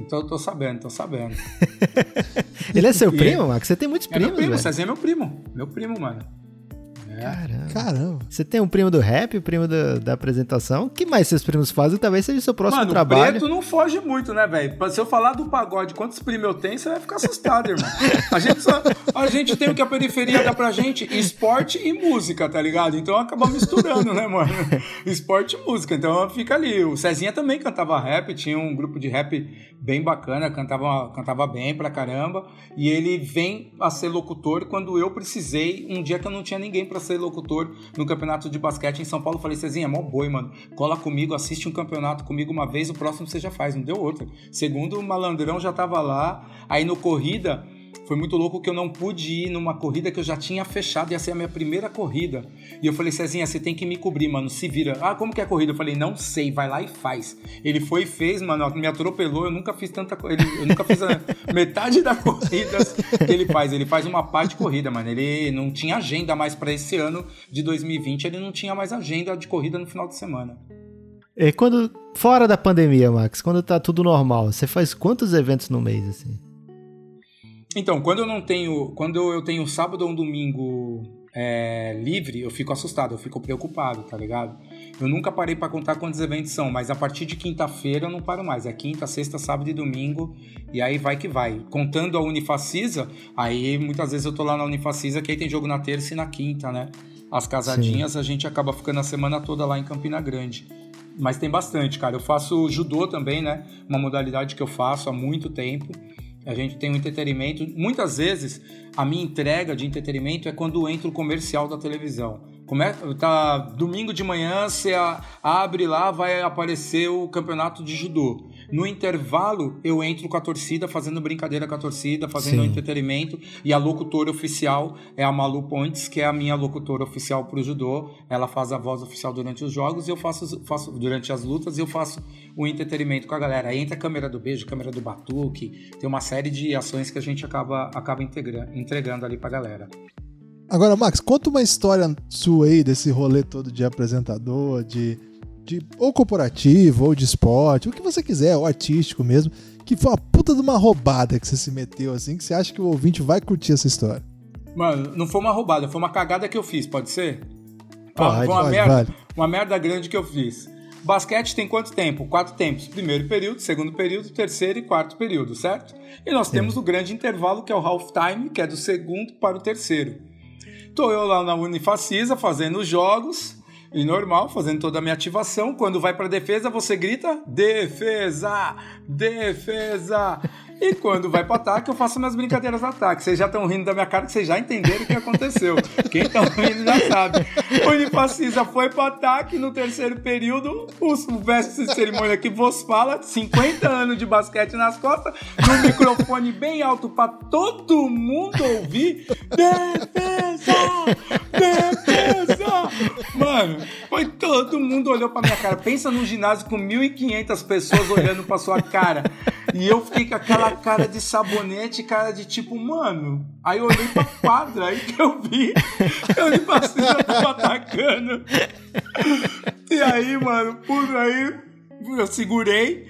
Então eu tô sabendo, tô sabendo. ele é seu primo, Max? Você tem muitos é primos, meu primo, velho. Cezinha é meu primo. Meu primo, mano. Caramba. Caramba. Você tem um primo do rap, o primo do- da apresentação. O que mais seus primos fazem? Talvez seja o seu próximo Mano, o trabalho. preto não foge muito, né, velho? Se eu falar do pagode, quantos primos eu tenho, você vai ficar assustado, irmão. A gente, só- a gente tem o que a periferia dá pra gente, esporte e música, tá ligado? Então acaba misturando, né, mano? Esporte e música, então fica ali. O Cezinha também cantava rap, tinha um grupo de rap bem bacana, cantava, cantava bem pra caramba. E ele vem a ser locutor quando eu precisei, um dia que eu não tinha ninguém pra ser locutor no campeonato de basquete em São Paulo. Falei, Cezinha, mó boi, mano. Cola comigo, assiste um campeonato comigo uma vez, o próximo você já faz. Não deu outra. Segundo, o malandrão já tava lá. Aí no corrida. Foi muito louco que eu não pude ir numa corrida que eu já tinha fechado, ia ser a minha primeira corrida. E eu falei, Cezinha, você tem que me cobrir, mano, se vira. Ah, como que é a corrida? Eu falei, não sei, vai lá e faz. Ele foi e fez, mano, me atropelou, eu nunca fiz tanta coisa, eu nunca fiz a metade da corrida que ele faz. Ele faz uma parte de corrida, mano. Ele não tinha agenda mais para esse ano de 2020, ele não tinha mais agenda de corrida no final de semana. E quando, fora da pandemia, Max, quando tá tudo normal, você faz quantos eventos no mês, assim? Então, quando eu não tenho. Quando eu tenho sábado ou um domingo é, livre, eu fico assustado, eu fico preocupado, tá ligado? Eu nunca parei pra contar quantos eventos são, mas a partir de quinta-feira eu não paro mais. É quinta, sexta, sábado e domingo, e aí vai que vai. Contando a Unifacisa, aí muitas vezes eu tô lá na Unifacisa, que aí tem jogo na terça e na quinta, né? As casadinhas, a gente acaba ficando a semana toda lá em Campina Grande. Mas tem bastante, cara. Eu faço judô também, né? Uma modalidade que eu faço há muito tempo. A gente tem um entretenimento. Muitas vezes a minha entrega de entretenimento é quando entra o comercial da televisão. Como é, tá, domingo de manhã você abre lá, vai aparecer o campeonato de judô. No intervalo, eu entro com a torcida, fazendo brincadeira com a torcida, fazendo Sim. entretenimento. E a locutora oficial é a Malu Pontes, que é a minha locutora oficial pro judô. Ela faz a voz oficial durante os jogos e eu faço, faço durante as lutas e eu faço o entretenimento com a galera. Entra a câmera do beijo, câmera do batuque. Tem uma série de ações que a gente acaba, acaba integra- entregando ali pra galera. Agora, Max, conta uma história sua aí desse rolê todo de apresentador, de, de ou corporativo, ou de esporte, o que você quiser, ou artístico mesmo, que foi uma puta de uma roubada que você se meteu assim, que você acha que o ouvinte vai curtir essa história. Mano, não foi uma roubada, foi uma cagada que eu fiz, pode ser? Pode, foi uma pode, merda, vale. uma merda grande que eu fiz. Basquete tem quanto tempo? Quatro tempos. Primeiro período, segundo período, terceiro e quarto período, certo? E nós temos o grande intervalo, que é o half time, que é do segundo para o terceiro. Tô eu lá na Unifacisa fazendo os jogos, e normal, fazendo toda a minha ativação. Quando vai pra defesa, você grita: defesa! Defesa! E quando vai pro ataque, eu faço minhas brincadeiras no ataque. Vocês já estão rindo da minha cara, que vocês já entenderam o que aconteceu. Quem tá rindo já sabe. O Unifacisa foi pro ataque no terceiro período. O mestre de cerimônia que vos fala, 50 anos de basquete nas costas, no microfone bem alto pra todo mundo ouvir. Defesa! Defesa! Mano, foi todo mundo olhou pra minha cara. Pensa num ginásio com 1.500 pessoas olhando pra sua cara. E eu fiquei com aquela cara de sabonete, cara de tipo, mano. Aí eu olhei pra quadra, aí que eu vi. Eu me passei, eu tava atacando. E aí, mano, por aí, eu segurei.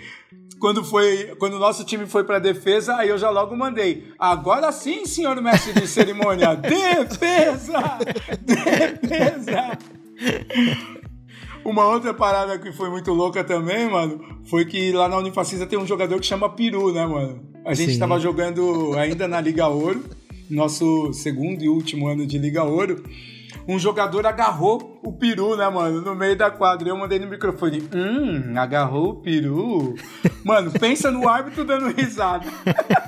Quando foi, quando o nosso time foi pra defesa, aí eu já logo mandei. Agora sim, senhor mestre de cerimônia, defesa! Defesa! Uma outra parada que foi muito louca também, mano, foi que lá na Unifacisa tem um jogador que chama Peru, né, mano? A gente Sim. tava jogando ainda na Liga Ouro, nosso segundo e último ano de Liga Ouro. Um jogador agarrou o peru, né, mano, no meio da quadra. Eu mandei no microfone, hum, agarrou o peru. Mano, pensa no árbitro dando risada.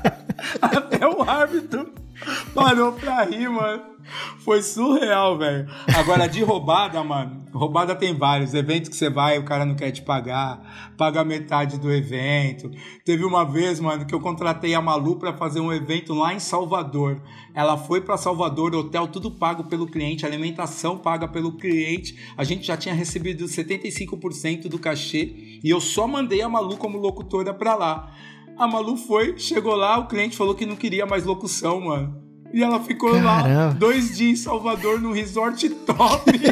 Até o árbitro parou pra rir, mano. Foi surreal, velho. Agora, de roubada, mano, roubada tem vários. Eventos que você vai, o cara não quer te pagar, paga metade do evento. Teve uma vez, mano, que eu contratei a Malu pra fazer um evento lá em Salvador. Ela foi pra Salvador, hotel tudo pago pelo cliente, alimentação paga pelo cliente. A gente já tinha recebido 75% do cachê e eu só mandei a Malu como locutora pra lá. A Malu foi, chegou lá, o cliente falou que não queria mais locução, mano. E ela ficou lá Caramba. dois dias em Salvador, num resort top.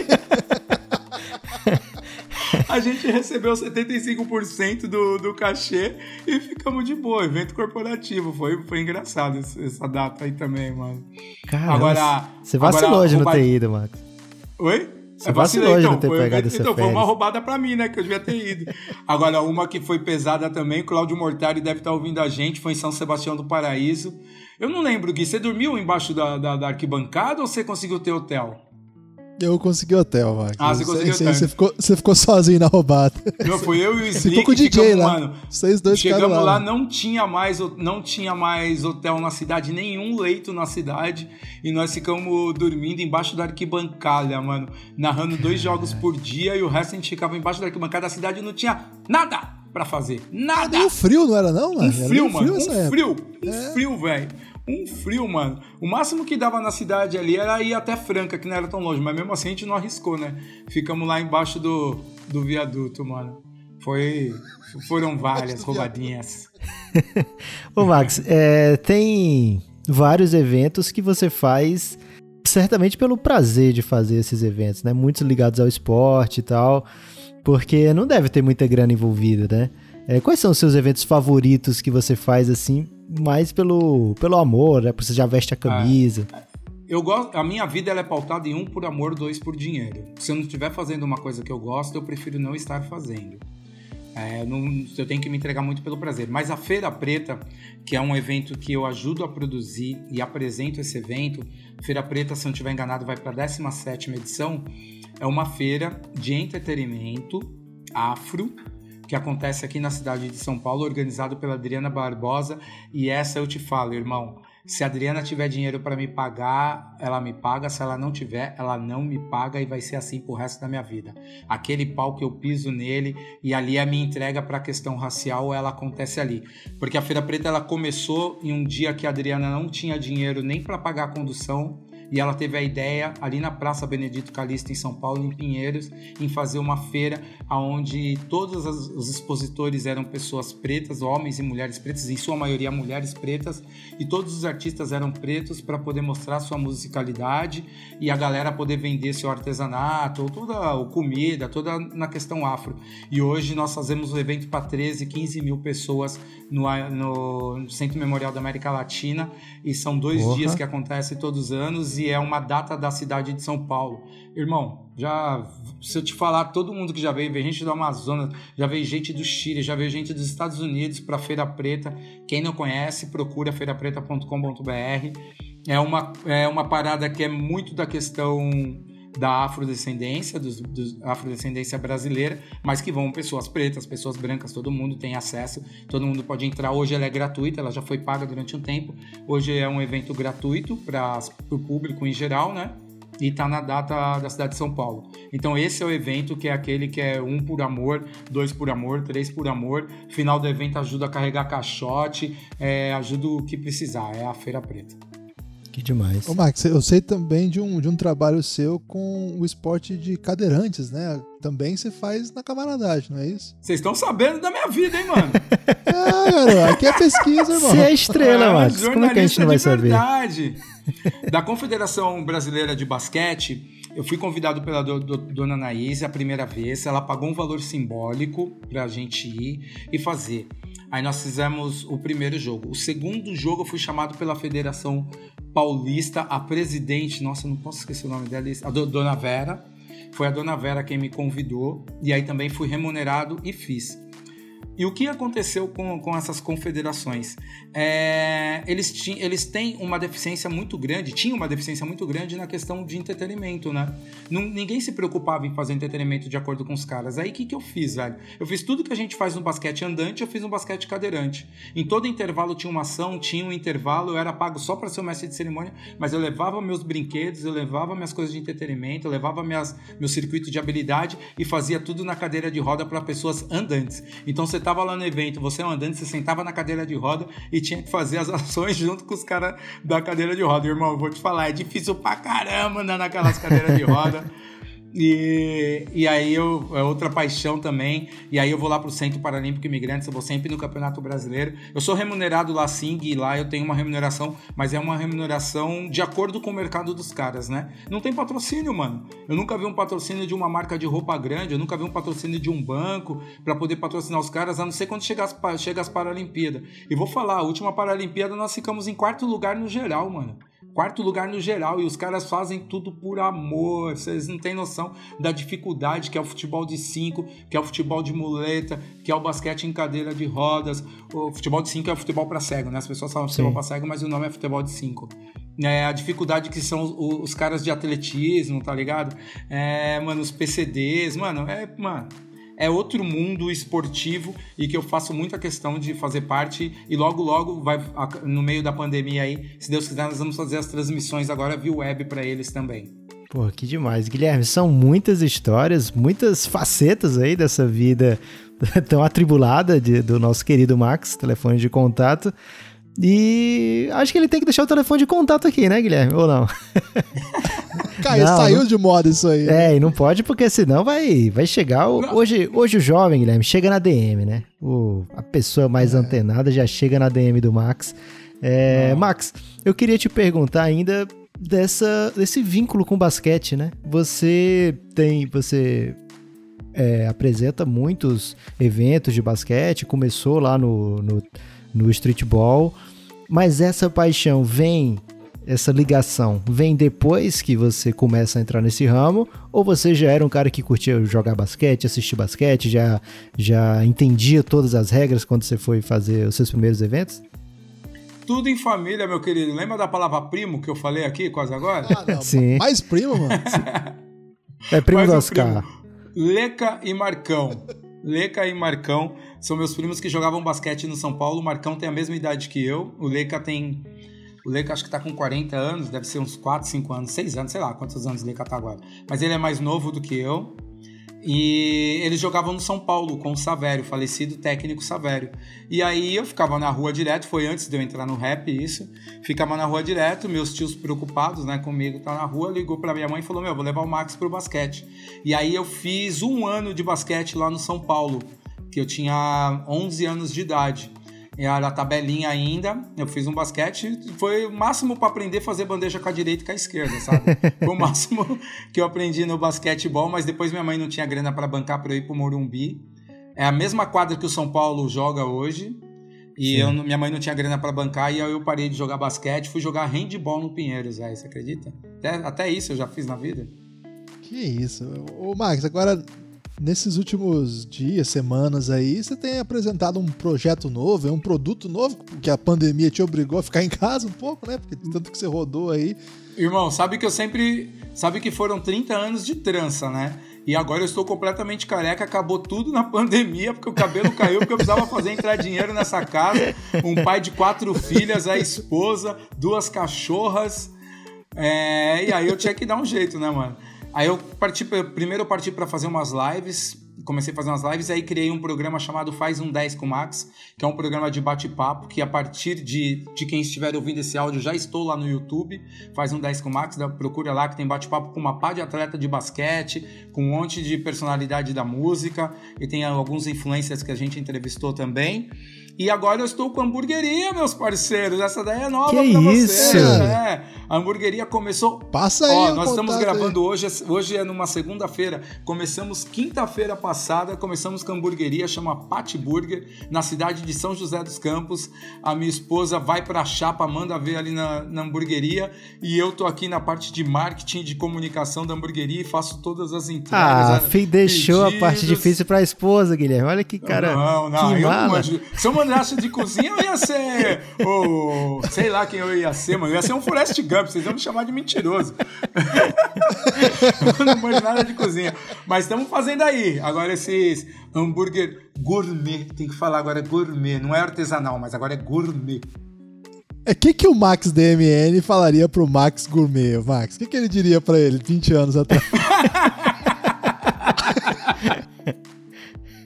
A gente recebeu 75% do, do cachê e ficamos de boa. Evento corporativo. Foi, foi engraçado essa data aí também, mano. Caramba, Agora- você vacilou agora, de não ter ido, Max. Oi? Você vacilou então, de ter foi, pegado então, foi uma roubada pra mim, né? Que eu devia ter ido. Agora, uma que foi pesada também, Cláudio Mortari deve estar ouvindo a gente, foi em São Sebastião do Paraíso. Eu não lembro, Gui, você dormiu embaixo da, da, da arquibancada ou você conseguiu ter hotel? Eu consegui hotel, Max. Ah, você conseguiu hotel. Você ficou, você ficou sozinho na roubada. Não, foi eu e o Slick. Ficou com o DJ ficamos, lá. Mano, Vocês dois chegamos lá, lá, não tinha, mais, não tinha mais hotel na cidade, nenhum leito na cidade. E nós ficamos dormindo embaixo da arquibancada, mano. Narrando dois jogos por dia e o resto a gente ficava embaixo da arquibancada. A cidade não tinha nada pra fazer. Nada! Um frio, não era não, mano? Um frio, meio mano. Um frio. Um É. frio, velho. Um frio, mano. O máximo que dava na cidade ali era ir até Franca, que não era tão longe. Mas mesmo assim a gente não arriscou, né? Ficamos lá embaixo do, do viaduto, mano. Foi. Foram várias roubadinhas. Ô, Max, é, tem vários eventos que você faz certamente pelo prazer de fazer esses eventos, né? Muitos ligados ao esporte e tal, porque não deve ter muita grana envolvida, né? É, quais são os seus eventos favoritos que você faz assim, mais pelo, pelo amor, né? Porque você já veste a camisa. Eu gosto, a minha vida ela é pautada em um por amor, dois por dinheiro. Se eu não estiver fazendo uma coisa que eu gosto, eu prefiro não estar fazendo. É, eu não- eu tenho que me entregar muito pelo prazer. Mas a Feira Preta, que é um evento que eu ajudo a produzir e apresento esse evento, Feira Preta, se eu não estiver enganado, vai para a 17 edição. É uma feira de entretenimento afro que acontece aqui na cidade de São Paulo, organizado pela Adriana Barbosa. E essa eu te falo, irmão. Se a Adriana tiver dinheiro para me pagar, ela me paga. Se ela não tiver, ela não me paga e vai ser assim pro resto da minha vida. Aquele pau que eu piso nele e ali a minha entrega para a questão racial, ela acontece ali. Porque a Feira Preta ela começou em um dia que a Adriana não tinha dinheiro nem para pagar a condução e ela teve a ideia ali na Praça Benedito Calixto em São Paulo, em Pinheiros, em fazer uma feira onde todos os expositores eram pessoas pretas, homens e mulheres pretas, em sua maioria mulheres pretas, e todos os artistas eram pretos para poder mostrar sua musicalidade e a galera poder vender seu artesanato, toda a comida, toda na questão afro. E hoje nós fazemos um evento para 13, 15 mil pessoas no, no Centro Memorial da América Latina e são dois dias que acontece todos os anos e é uma data da cidade de São Paulo. Irmão, já se eu te falar, todo mundo que já veio, veio gente do Amazonas, já veio gente do Chile, já veio gente dos Estados Unidos para Feira Preta. Quem não conhece, procura feirapreta.com.br. É uma, é uma parada que é muito da questão da afrodescendência, dos, dos afrodescendência brasileira, mas que vão pessoas pretas, pessoas brancas, todo mundo tem acesso, todo mundo pode entrar. Hoje ela é gratuita, ela já foi paga durante um tempo. Hoje é um evento gratuito para o público em geral, né? E tá na data da cidade de São Paulo. Então esse é o evento que é aquele que é um por amor, dois por amor, três por amor. Final do evento ajuda a carregar caixote, é, ajuda o que precisar. É a Feira Preta. Que demais. Ô, Max, eu sei também de um, de um trabalho seu com o esporte de cadeirantes, né? Também você faz na camaradagem, não é isso? Vocês estão sabendo da minha vida, hein, mano? Ah, garoto, aqui é pesquisa, irmão. Você é estrela, É, Max. Como é que a gente não vai saber? verdade. Da Confederação Brasileira de Basquete, eu fui convidado pela do- do- dona Anaís a primeira vez. Ela pagou um valor simbólico pra gente ir e fazer. Aí nós fizemos o primeiro jogo. O segundo jogo eu fui chamado pela Federação Paulista, a presidente, nossa, não posso esquecer o nome dela, a do- Dona Vera. Foi a Dona Vera quem me convidou. E aí também fui remunerado e fiz. E o que aconteceu com, com essas confederações? É, eles, ti, eles têm uma deficiência muito grande, tinham uma deficiência muito grande na questão de entretenimento, né? Não- ninguém se preocupava em fazer entretenimento de acordo com os caras. Aí o que, que eu fiz, velho? Eu fiz tudo que a gente faz no basquete andante, eu fiz no basquete cadeirante. Em todo intervalo tinha uma ação, tinha um intervalo, eu era pago só para ser o mestre de cerimônia, mas eu levava meus brinquedos, eu levava minhas coisas de entretenimento, eu levava minhas, meu circuito de habilidade e fazia tudo na cadeira de roda para pessoas andantes. Então você tava lá no evento, você andante, você sentava na cadeira de roda e tinha que fazer as ações junto com os caras da cadeira de roda. Irmão, vou te falar, é difícil pra caramba andar naquelas cadeiras de roda. E, e aí eu, é outra paixão também. E aí eu vou lá pro Centro Paralímpico Imigrantes, eu vou sempre no Campeonato Brasileiro. Eu sou remunerado lá sim, e lá eu tenho uma remuneração, mas é uma remuneração de acordo com o mercado dos caras, né? Não tem patrocínio, mano. Eu nunca vi um patrocínio de uma marca de roupa grande, eu nunca vi um patrocínio de um banco para poder patrocinar os caras, a não ser quando chega as, chega as Paralimpíadas. E vou falar, a última Paralimpíada nós ficamos em quarto lugar no geral, mano. Quarto lugar no geral. E os caras fazem tudo por amor. Vocês não têm noção da dificuldade que é o futebol de cinco, que é o futebol de muleta, que é o basquete em cadeira de rodas. O futebol de cinco é o futebol para cego, né? As pessoas falam futebol para cego, mas o nome é futebol de cinco. É, a dificuldade que são os, os, caras de atletismo, tá ligado? É, mano, os PCDs, mano, é, mano, é outro mundo esportivo e que eu faço muita questão de fazer parte. E logo, logo, vai no meio da pandemia aí, se Deus quiser, nós vamos fazer as transmissões agora via web para eles também. Pô, que demais. Guilherme, são muitas histórias, muitas facetas aí dessa vida tão atribulada de, do nosso querido Max, telefone de contato. E acho que ele tem que deixar o telefone de contato aqui, né, Guilherme? Ou não? Cara, não, saiu não... de moda isso aí. É, e não pode porque senão vai, vai chegar. O... Hoje, hoje o jovem, Guilherme, chega na DM, né? O, a pessoa mais é. antenada já chega na DM do Max. É, Max, eu queria te perguntar ainda dessa, desse vínculo com o basquete, né? Você tem. Você é, apresenta muitos eventos de basquete, começou lá no, no, no streetball. Mas essa paixão vem, essa ligação, vem depois que você começa a entrar nesse ramo? Ou você já era um cara que curtia jogar basquete, assistir basquete, já, já entendia todas as regras quando você foi fazer os seus primeiros eventos? Tudo em família, meu querido. Lembra da palavra primo que eu falei aqui quase agora? Ah, não. Sim. Mais primo, mano. é primo Mais do Oscar. Primo. Leca e Marcão. Leca e Marcão são meus primos que jogavam basquete no São Paulo. O Marcão tem a mesma idade que eu. O Leca tem. O Leca acho que tá com 40 anos, deve ser uns 4, 5 anos, 6 anos, sei lá quantos anos o Leca tá agora. Mas ele é mais novo do que eu. E eles jogavam no São Paulo com o Savério, falecido técnico Savério. E aí eu ficava na rua direto, foi antes de eu entrar no rap isso. Ficava na rua direto, meus tios preocupados, né, comigo, tá na rua, ligou para minha mãe e falou: "Meu, vou levar o Max pro basquete". E aí eu fiz um ano de basquete lá no São Paulo, que eu tinha 11 anos de idade era a tabelinha ainda. Eu fiz um basquete, foi o máximo para aprender a fazer bandeja com a direita e com a esquerda, sabe? Foi o máximo que eu aprendi no basquetebol, mas depois minha mãe não tinha grana para bancar para eu ir pro Morumbi. É a mesma quadra que o São Paulo joga hoje. E eu, minha mãe não tinha grana para bancar e aí eu parei de jogar basquete, fui jogar handball no Pinheiros, aí, você acredita? Até, até isso eu já fiz na vida. Que isso. Ô, Max, agora Nesses últimos dias, semanas aí, você tem apresentado um projeto novo, é um produto novo, que a pandemia te obrigou a ficar em casa um pouco, né? Porque tanto que você rodou aí. Irmão, sabe que eu sempre. Sabe que foram 30 anos de trança, né? E agora eu estou completamente careca, acabou tudo na pandemia, porque o cabelo caiu, porque eu precisava fazer entrar dinheiro nessa casa. Um pai de quatro filhas, a esposa, duas cachorras. É, e aí eu tinha que dar um jeito, né, mano? Aí eu parti, primeiro eu parti para fazer umas lives, comecei a fazer umas lives, aí criei um programa chamado Faz um 10 com Max, que é um programa de bate-papo, que a partir de, de quem estiver ouvindo esse áudio, já estou lá no YouTube, Faz um 10 com Max, procura lá que tem bate-papo com uma pá de atleta de basquete, com um monte de personalidade da música, e tem alguns influencers que a gente entrevistou também. E agora eu estou com a hamburgueria, meus parceiros. Essa daí é nova que pra isso? você. É, a hamburgueria começou. Passa aí. Ó, nós estamos gravando aí. hoje. Hoje é numa segunda-feira. Começamos quinta-feira passada. Começamos com a hamburgueria, chama Pat Burger, na cidade de São José dos Campos. A minha esposa vai pra chapa, manda ver ali na, na hamburgueria. E eu tô aqui na parte de marketing de comunicação da hamburgueria e faço todas as entregas. Ah, né? deixou pedidos. a parte difícil pra esposa, Guilherme. Olha que cara. Não, não, que eu mala. não mandasse de cozinha, eu ia ser o. Sei lá quem eu ia ser, mano. Eu ia ser um Forest Gump, vocês vão me chamar de mentiroso. eu não manjo nada de cozinha. Mas estamos fazendo aí. Agora esses hambúrguer gourmet, tem que falar agora é gourmet, não é artesanal, mas agora é gourmet. É que que o Max DMN falaria pro Max Gourmet, Max? O que, que ele diria para ele 20 anos atrás?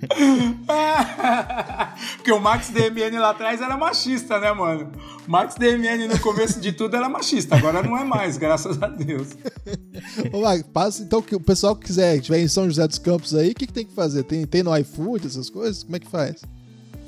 Porque o Max DMN lá atrás era machista, né, mano? Max DMN no começo de tudo era machista, agora não é mais, graças a Deus. Ô, Max, passa, então que o pessoal que quiser, que estiver em São José dos Campos aí, o que, que tem que fazer? Tem, tem no iFood, essas coisas? Como é que faz?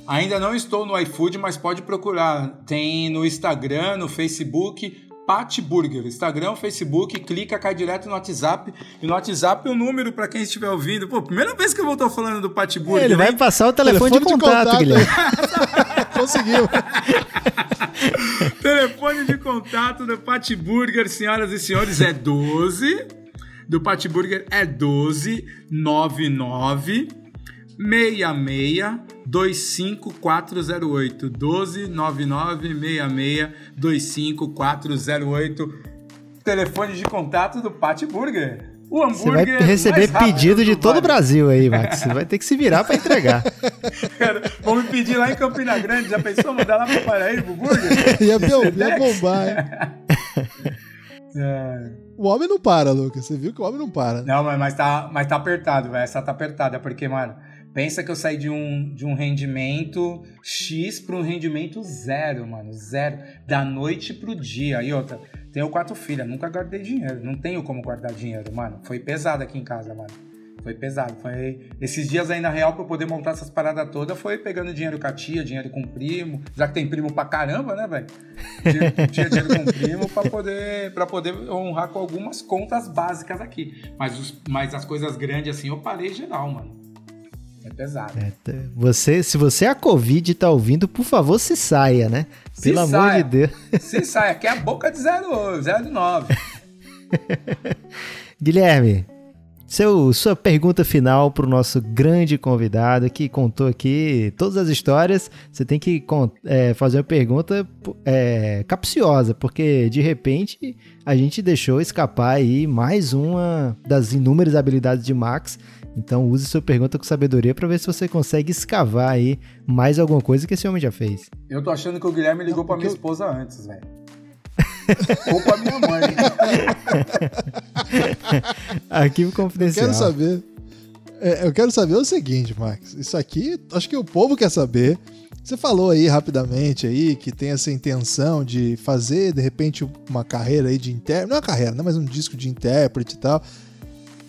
Ainda não estou no iFood, mas pode procurar. Tem no Instagram, no Facebook, Pat Burger, Instagram, Facebook, clica, cai direto no WhatsApp. E no WhatsApp o número para quem estiver ouvindo. Pô, primeira vez que eu estou falando do Pat Burger. Ele vai passar o telefone, telefone de contato, de contato Guilherme. Conseguiu. Telefone de contato do Pat Burger, senhoras e senhores, é 12. Do Pat Burger é 12 99 66 25408 12 99 66 25408 Telefone de contato do Pat Burger. O Você vai hambúrguer receber pedido de do todo o. Brasil aí, Max. Você vai ter que se virar pra entregar. Cara, Vão me pedir lá em Campina Grande. Já pensou mandar lá pra Paraíba o burger? ia, bom- ia bombar, hein? É. O homem não para, Lucas. Você viu que o homem não para. Não, mas, mas, tá, mas tá apertado, velho. Essa tá apertada, porque, mano, pensa que eu saí de um, de um rendimento X para um rendimento zero, mano. Zero. Da noite pro dia. E outra, tenho quatro filhas, nunca guardei dinheiro. Não tenho como guardar dinheiro, mano. Foi pesado aqui em casa, mano. Foi pesado. Foi... Esses dias ainda real pra eu poder montar essas paradas todas foi pegando dinheiro com a tia, dinheiro com o primo. Já que tem primo pra caramba, né, velho? Tia, dinheiro com o primo pra poder, pra poder honrar com algumas contas básicas aqui. Mas, os- mas as coisas grandes assim eu parei geral, mano. É pesado. É, Você, se você é a Covid tá ouvindo, por favor, se saia, né? Se Pelo amor saia. de Deus. Se sai, aqui é a boca de 09. Guilherme, seu, sua pergunta final pro nosso grande convidado que contou aqui todas as histórias. Você tem que é, fazer uma pergunta é, capciosa, porque de repente a gente deixou escapar aí mais uma das inúmeras habilidades de Max. Então use sua pergunta com sabedoria para ver se você consegue escavar aí mais alguma coisa que esse homem já fez. Eu tô achando que o Guilherme ligou porque minha eu- esposa antes, velho. Ou pra minha mãe. Arquivo confidencial. Quero saber. é, eu quero saber o seguinte, Max. Isso aqui, acho que o povo quer saber. Você falou aí rapidamente aí que tem essa intenção de fazer, de repente, uma carreira aí de intérprete. Não é uma carreira, né? Mas um disco de intérprete e tal.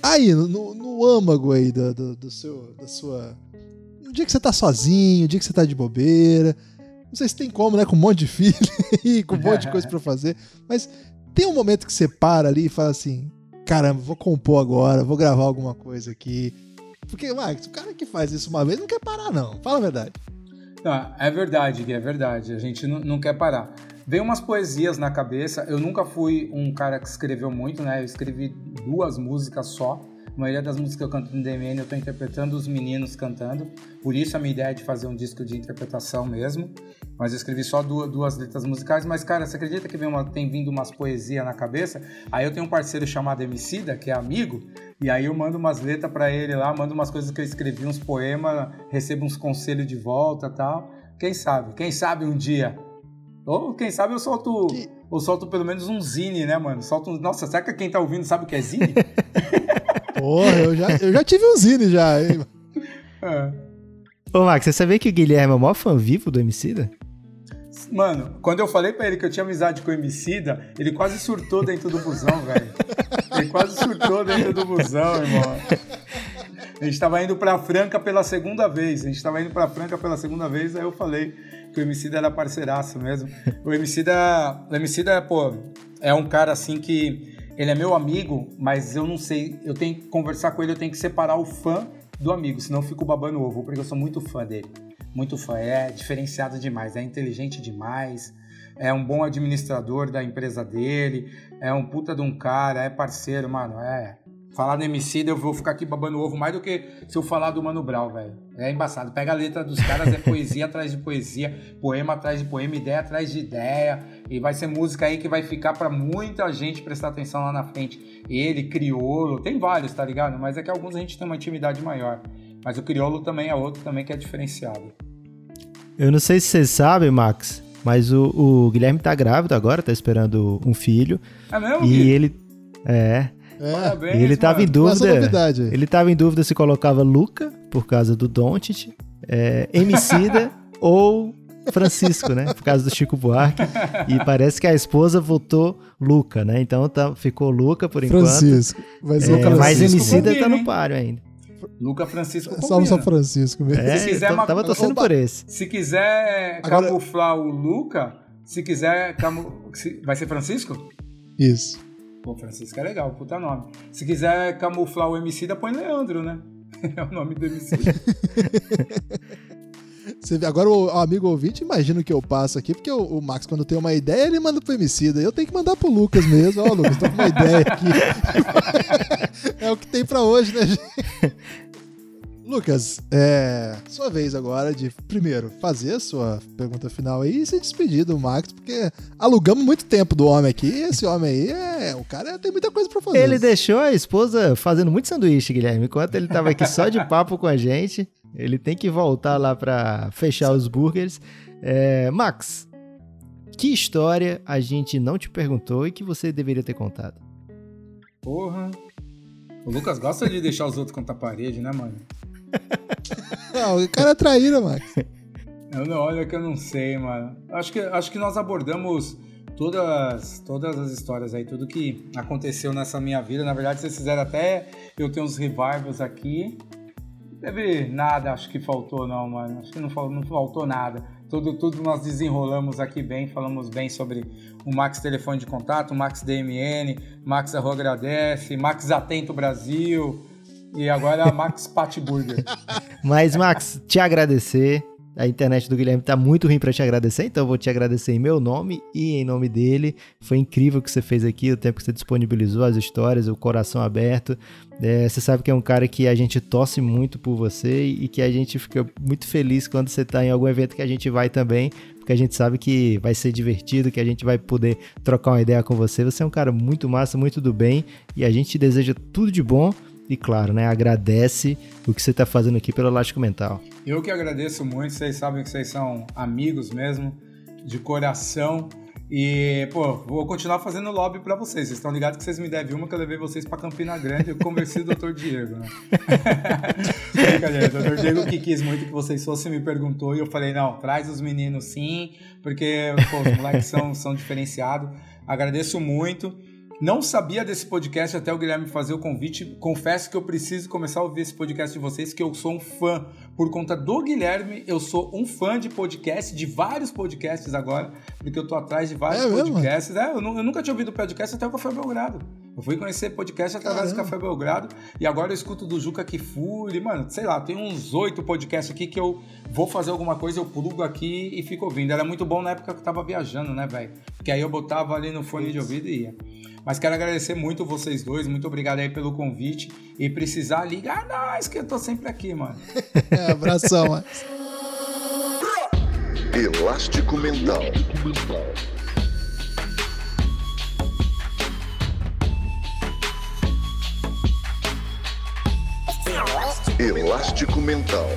Aí, no, no- âmago aí do, do, do seu, da sua. No dia que você tá sozinho, no dia que você tá de bobeira. Não sei se tem como, né? Com um monte de filho e com um monte de coisa pra fazer. Mas tem um momento que você para ali e fala assim: caramba, vou compor agora, vou gravar alguma coisa aqui. Porque, Max, o cara que faz isso uma vez não quer parar, não. Fala a verdade. Não, é verdade, Gui, é verdade. A gente não, não quer parar. Veio umas poesias na cabeça. Eu nunca fui um cara que escreveu muito, né? Eu escrevi duas músicas só. A maioria das músicas que eu canto no DMN eu tô interpretando os meninos cantando. Por isso a minha ideia é de fazer um disco de interpretação mesmo. Mas eu escrevi só duas, duas letras musicais. Mas, cara, você acredita que uma- tem vindo umas poesias na cabeça? Aí eu tenho um parceiro chamado Emicida, que é amigo. E aí eu mando umas letras pra ele lá, mando umas coisas que eu escrevi, uns poemas, recebo uns conselhos de volta tal. Quem sabe? Quem sabe um dia? Ou quem sabe eu solto. Que- Eu solto pelo menos um zine, né, mano? Solto um... Nossa, será que quem tá ouvindo sabe o que é zine? Porra, eu já, eu já tive um zine já, hein? É. Ô, Max, você sabia que o Guilherme é o maior fã vivo do Emicida? Mano, quando eu falei pra ele que eu tinha amizade com o Emicida, ele quase surtou dentro do busão, velho. Ele quase surtou dentro do busão, irmão. A gente tava indo pra Franca pela segunda vez. A gente tava indo pra Franca pela segunda vez, aí eu falei que o Emicida era parceiraço mesmo. O Emicida, o Emicida, pô, é um cara assim que ele é meu amigo, mas eu não sei, eu tenho que conversar com ele, eu tenho que separar o fã do amigo, senão eu fico babando ovo, porque eu sou muito fã dele. Muito fã, é diferenciado demais, é inteligente demais, é um bom administrador da empresa dele, é um puta de um cara, é parceiro, mano, é. Falar do Emicida, eu vou ficar aqui babando ovo mais do que se eu falar do Mano Brown, velho. É embaçado. Pega a letra dos caras, é poesia atrás de poesia, poema atrás de poema, ideia atrás de ideia. E vai ser música aí que vai ficar pra muita gente prestar atenção lá na frente. Ele, Criolo, tem vários, tá ligado? Mas é que alguns a gente tem uma intimidade maior. Mas o Criolo também é outro também que é diferenciado. Eu não sei se vocês sabem, Max, mas o, o Guilherme tá grávido agora, tá esperando um filho. É mesmo, E ele. É. É, Parabéns, ele tava mano. em dúvida. Ele tava em dúvida se colocava Luca, por causa do Doncic, é, Emicida ou Francisco, né? Por causa do Chico Buarque. E parece que a esposa votou Luca, né? Então tá, ficou Luca por enquanto. Francisco. Vai ser É, Francisco. mas Emicida tá combina, no hein? páreo ainda. Luca Francisco Salve São. Francisco mesmo. É, Se quiser tava torcendo Opa. por esse. Se quiser Agora- camuflar o Luca, se quiser. Camu... Vai ser Francisco? Isso. Pô, Francisco é legal, puta nome. Se quiser camuflar o Emicida, põe Leandro, né? É o nome do vê, agora o, amigo ouvinte imagina o que eu passo aqui, porque o, Max, quando tem uma ideia, ele manda pro Emicida. Eu tenho que mandar pro Lucas mesmo. Ó, Lucas, tô com uma ideia aqui. é o que tem pra hoje, né, gente? Lucas, é sua vez agora de, primeiro, fazer a sua pergunta final aí e se despedir do Max, porque alugamos muito tempo do homem aqui. E esse homem aí, é, o cara tem muita coisa pra fazer. Ele deixou a esposa fazendo muito sanduíche, Guilherme, enquanto ele tava aqui só de papo com a gente. Ele tem que voltar lá pra fechar os burgers. É, Max, que história a gente não te perguntou e que você deveria ter contado? Porra. O Lucas gosta de deixar os outros contar a parede, né, mano? Não, o cara é traíra, Max. Eu não, olha que eu não sei, mano. Acho que, acho que nós abordamos todas, todas as histórias aí, tudo que aconteceu nessa minha vida. Na verdade, vocês fizeram até eu tenho uns revivals aqui. Não teve nada, acho que faltou, não, mano. Acho que não, não faltou nada. Tudo, tudo nós desenrolamos aqui bem, falamos bem sobre o Max Telefone de Contato, Max DMN, Max Arro Agradece, Max Atento Brasil e agora a Max Pat Burger. Mas, Max, te agradecer. A internet do Guilherme tá muito ruim para te agradecer, então eu vou te agradecer em meu nome e em nome dele. Foi incrível o que você fez aqui, o tempo que você disponibilizou as histórias, o coração aberto. É, você sabe que é um cara que a gente torce muito por você e que a gente fica muito feliz quando você tá em algum evento que a gente vai também, porque a gente sabe que vai ser divertido, que a gente vai poder trocar uma ideia com você. Você é um cara muito massa, muito do bem e a gente te deseja tudo de bom e, claro, né, agradece o que você está fazendo aqui pelo Elástico Mental. Eu que agradeço muito, vocês sabem que vocês são amigos mesmo, de coração. E, pô, vou continuar fazendo lobby para vocês. Vocês estão ligados que vocês me devem uma que eu levei vocês para Campina Grande e conversei o Dr. Diego, né? Brincadeira, o Dr. Diego que quis muito que vocês fossem me perguntou e eu falei, não, traz os meninos sim, porque, pô, os moleques são, são diferenciados. Agradeço muito. Não sabia desse podcast até o Guilherme fazer o convite. Confesso que eu preciso começar a ouvir esse podcast de vocês, que eu sou um fã. Por conta do Guilherme, eu sou um fã de podcast, de vários podcasts agora, porque eu tô atrás de vários é podcasts. É, eu, eu, nunca tinha ouvido podcast até o Café Belgrado. Eu fui conhecer podcast através Caramba. do Café Belgrado e agora eu escuto do Juca Kifuri. Mano, sei lá, tem uns oito podcasts aqui que eu vou fazer alguma coisa, eu plugo aqui e fico ouvindo. Era muito bom na época que eu tava viajando, né, velho? Porque aí eu botava ali no fone de ouvido e ia. Mas quero agradecer muito vocês dois, muito obrigado aí pelo convite. E precisar, ligar nós, que eu tô sempre aqui, mano. é, abração, mano. Elástico Mental. Elástico Mental.